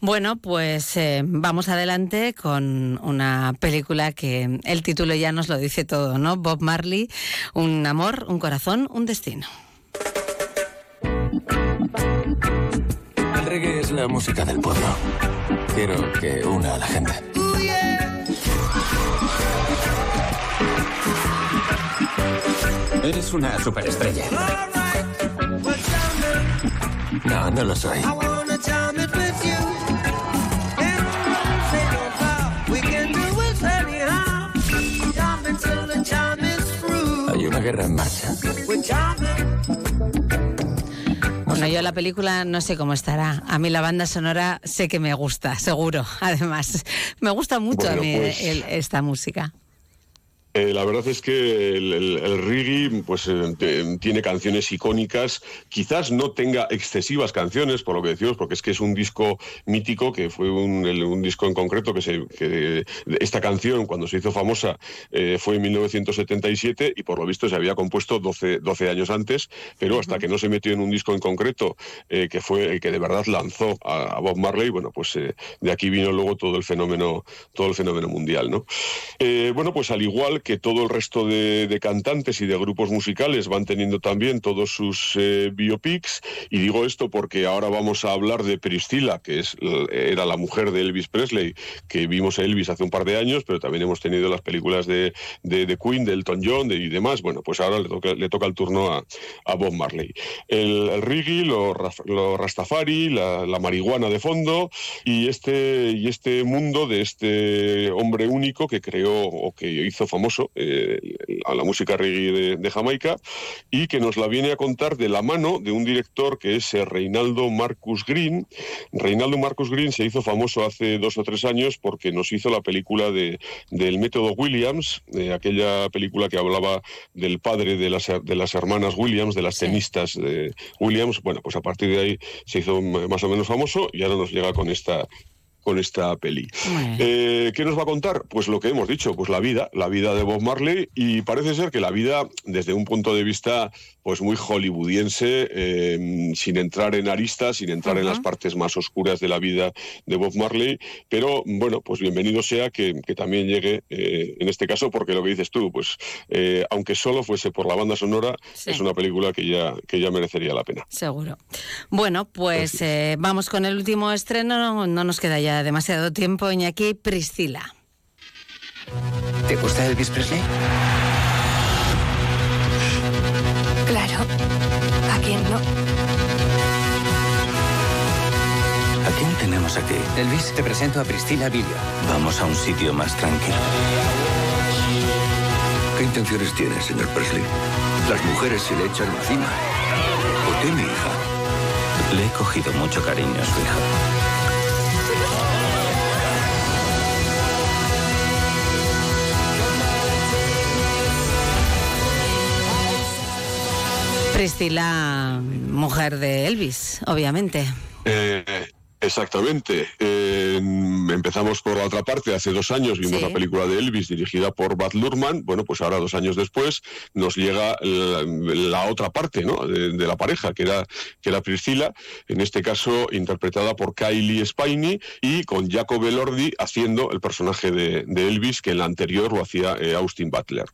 Bueno, pues eh, vamos adelante con una película que el título ya nos lo dice todo, ¿no? Bob Marley, un amor, un corazón, un destino. El reggae es la música del pueblo. Quiero que una a la gente. Eres una superestrella. No, no lo soy. Hay una guerra en marcha. Bueno, yo la película no sé cómo estará. A mí la banda sonora sé que me gusta, seguro. [laughs] Además, me gusta mucho a mí pues esta música. Eh, la verdad es que el, reggae pues, eh, tiene canciones icónicas, quizás no tenga excesivas canciones, por lo que decimos, porque es que es un disco mítico, que fue un, disco en concreto, que, se, esta canción cuando se hizo famosa eh, fue en 1977 y por lo visto se había compuesto 12, 12 años antes, pero hasta que no se metió en un disco en concreto, que fue el que de verdad lanzó a, Bob Marley, bueno, pues de aquí vino luego todo el fenómeno, todo el fenómeno mundial. ¿no? bueno, pues al igual que todo el resto de, cantantes y de grupos musicales van teniendo también todos sus eh, biopics. Y digo esto porque ahora vamos a hablar de Priscilla, que es, era la mujer de Elvis Presley, que vimos a Elvis hace un par de años, pero también hemos tenido las películas de, de, Queen, de Elton John y demás. Bueno, pues ahora le toca, le toca el turno a, a Bob Marley. El, el reggae, lo, rastafari, la, la, marihuana de fondo y este, y este mundo de este hombre único que creó o que hizo famoso eh, a la música reggae de, Jamaica, y que nos la viene a contar de la mano de un director que es eh, Reinaldo Marcus Green. Reinaldo Marcus Green se hizo famoso hace dos o tres años porque nos hizo la película de, del método Williams, aquella película que hablaba del padre de las, de las hermanas Williams, de las tenistas de Williams. Bueno, pues a partir de ahí se hizo más o menos famoso y ahora nos llega con esta con esta peli. Eh, ¿Qué nos va a contar? Pues lo que hemos dicho, pues la vida, la vida de Bob Marley y parece ser que la vida desde un punto de vista pues muy hollywoodiense, eh, sin entrar en aristas, sin entrar en las partes más oscuras de la vida de Bob Marley, pero bueno, pues bienvenido sea que, también llegue eh, en este caso, porque lo que dices tú, pues aunque solo fuese por la banda sonora, es una película que ya, que ya merecería la pena. Seguro. Bueno, pues vamos con el último estreno, no nos queda ya demasiado tiempo, Iñaki Priscila. ¿Te gusta Elvis Presley? Claro. ¿A quién no? ¿A quién tenemos aquí? Elvis, te presento a Priscila Villa. Vamos a un sitio más tranquilo. ¿Qué intenciones tiene, señor Presley? Las mujeres se le echan encima. ¿Por qué mi hija? Le he cogido mucho cariño a su hija. Priscila, mujer de Elvis, obviamente. Eh, Exactamente. Eh, empezamos por la otra parte. Hace dos años vimos la película de Elvis dirigida por Baz Luhrmann. Bueno, pues ahora dos años después nos llega la, otra parte ¿no? de, la pareja, que era, que era Priscila, en este caso interpretada por Kylie Spiney y con Jacob Elordi haciendo el personaje de, Elvis, que en la anterior lo hacía eh, Austin Butler.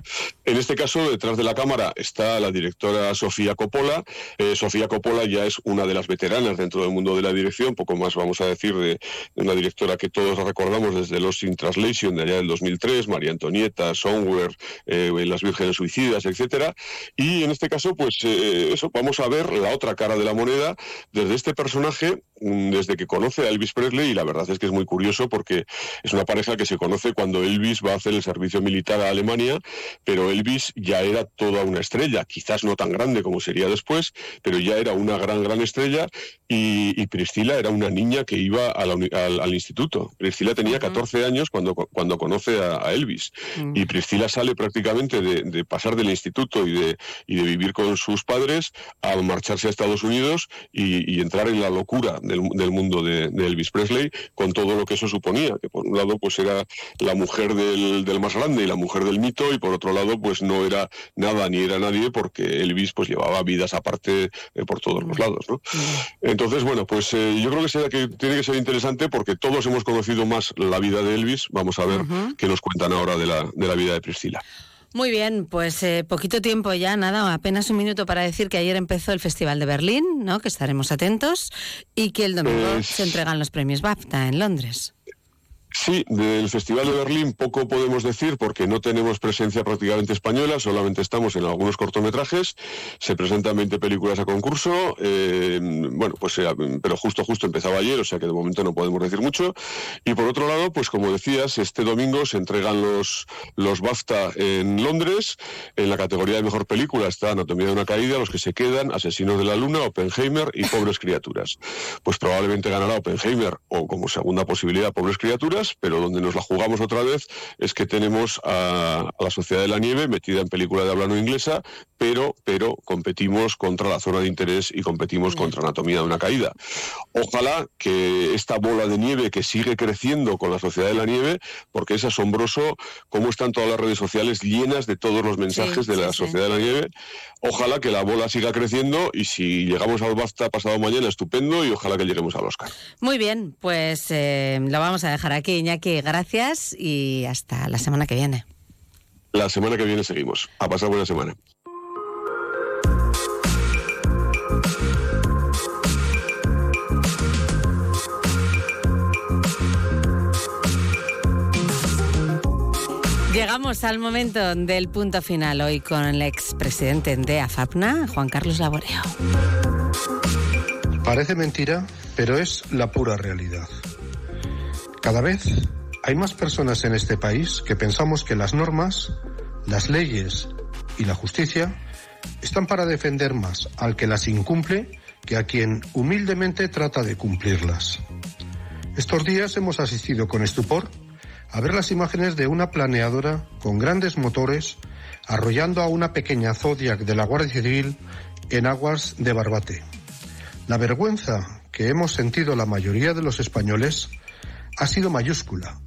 En este caso, detrás de la cámara está la directora Sofía Coppola. Eh, Sofía Coppola ya es una de las veteranas dentro del mundo de la dirección, poco más vamos a decir, de, una directora que todos recordamos desde Los In Translation de allá del 2003, María Antonieta, Somewhere, eh, Las Vírgenes Suicidas, etcétera. Y en este caso, pues eh, eso, vamos a ver la otra cara de la moneda desde este personaje, mm, desde que conoce a Elvis Presley, y la verdad es que es muy curioso porque es una pareja que se conoce cuando Elvis va a hacer el servicio militar a Alemania, pero Elvis ya era toda una estrella, quizás no tan grande como sería después, pero ya era una gran, gran estrella, y, y Priscila era una niña que iba al, instituto. Priscila tenía 14 años cuando, cuando conoce a, Elvis. Mm. Y Priscila sale prácticamente de, pasar del instituto y de, y de vivir con sus padres a marcharse a Estados Unidos y, entrar en la locura del, mundo de, Elvis Presley con todo lo que eso suponía. Que por un lado pues era la mujer del, más grande y la mujer del mito y por otro lado pues no era nada ni era nadie porque Elvis pues llevaba vidas aparte eh, por todos los mm. lados. ¿no? Mm. Entonces, bueno, pues eh, yo creo que será que tiene que ser interesante porque todos hemos conocido más la vida de Elvis. Vamos a ver qué nos cuentan ahora de la, de la vida de Priscila. Muy bien, pues eh, poquito tiempo ya, nada, apenas un minuto para decir que ayer empezó el Festival de Berlín, ¿no? que estaremos atentos, y que el domingo se entregan los premios BAFTA en Londres. Sí, del Festival de Berlín poco podemos decir porque no tenemos presencia prácticamente española, solamente estamos en algunos cortometrajes, se presentan 20 películas a concurso, eh, bueno, pues eh, pero justo justo empezaba ayer, o sea que de momento no podemos decir mucho. Y por otro lado, pues como decías, este domingo se entregan los, los BAFTA en Londres, en la categoría de mejor película está Anatomía de una caída, los que se quedan, Asesinos de la Luna, Oppenheimer y Pobres Criaturas. Pues probablemente ganará Oppenheimer o como segunda posibilidad Pobres Criaturas pero donde nos la jugamos otra vez es que tenemos a, la Sociedad de la Nieve metida en película de habla no inglesa, pero, pero competimos contra la zona de interés y competimos contra Anatomía de una caída. Ojalá que esta bola de nieve que sigue creciendo con la Sociedad de la Nieve, porque es asombroso cómo están todas las redes sociales llenas de todos los mensajes de la Sociedad de la Nieve. Ojalá que la bola siga creciendo y si llegamos al BAFTA pasado mañana, estupendo, y ojalá que lleguemos al Oscar. Muy bien, pues eh, lo vamos a dejar aquí. Iñaki, gracias y hasta la semana que viene. La semana que viene seguimos. A pasar buena semana. Llegamos al momento del punto final hoy con el expresidente de AFAPNA, Juan Carlos Laboreo. Parece mentira, pero es la pura realidad. Cada vez hay más personas en este país que pensamos que las normas, las leyes y la justicia están para defender más al que las incumple que a quien humildemente trata de cumplirlas. Estos días hemos asistido con estupor a ver las imágenes de una planeadora con grandes motores arrollando a una pequeña Zodiac de la Guardia Civil en aguas de Barbate. La vergüenza que hemos sentido la mayoría de los españoles ha sido mayúscula.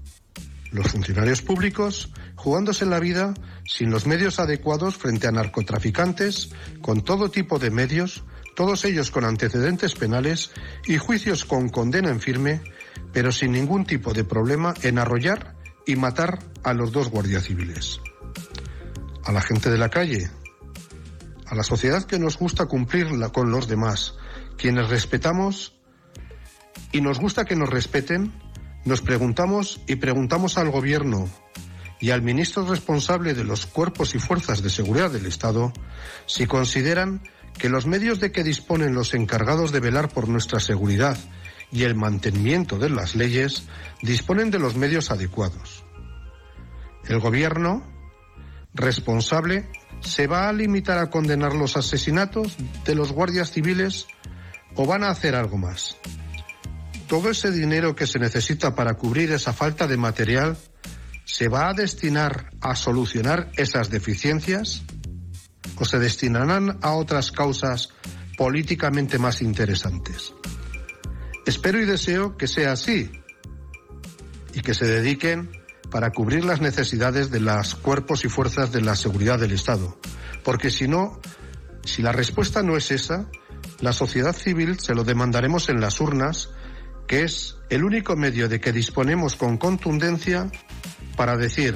Los funcionarios públicos jugándose la vida sin los medios adecuados frente a narcotraficantes, con todo tipo de medios, todos ellos con antecedentes penales y juicios con condena en firme, pero sin ningún tipo de problema en arrollar y matar a los dos guardias civiles. A la gente de la calle, a la sociedad que nos gusta cumplir con los demás, quienes respetamos y nos gusta que nos respeten, nos preguntamos y preguntamos al Gobierno y al ministro responsable de los cuerpos y fuerzas de seguridad del Estado si consideran que los medios de que disponen los encargados de velar por nuestra seguridad y el mantenimiento de las leyes disponen de los medios adecuados. El Gobierno responsable se va a limitar a condenar los asesinatos de los guardias civiles o van a hacer algo más todo ese dinero que se necesita para cubrir esa falta de material se va a destinar a solucionar esas deficiencias? o se destinarán a otras causas políticamente más interesantes. Espero y deseo que sea así y que se dediquen para cubrir las necesidades de los cuerpos y fuerzas de la seguridad del Estado. Porque si no, si la respuesta no es esa, la sociedad civil se lo demandaremos en las urnas, que es el único medio de que disponemos con contundencia para decir,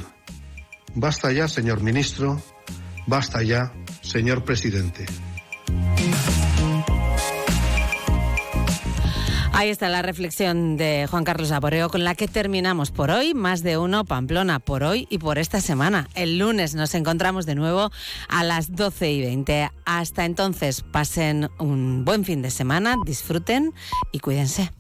basta ya, señor ministro, basta ya, señor presidente. Ahí está la reflexión de Juan Carlos Aboreo con la que terminamos por hoy. Más de uno, Pamplona, por hoy y por esta semana. El lunes nos encontramos de nuevo a las 12 y 20. Hasta entonces, pasen un buen fin de semana, disfruten y cuídense.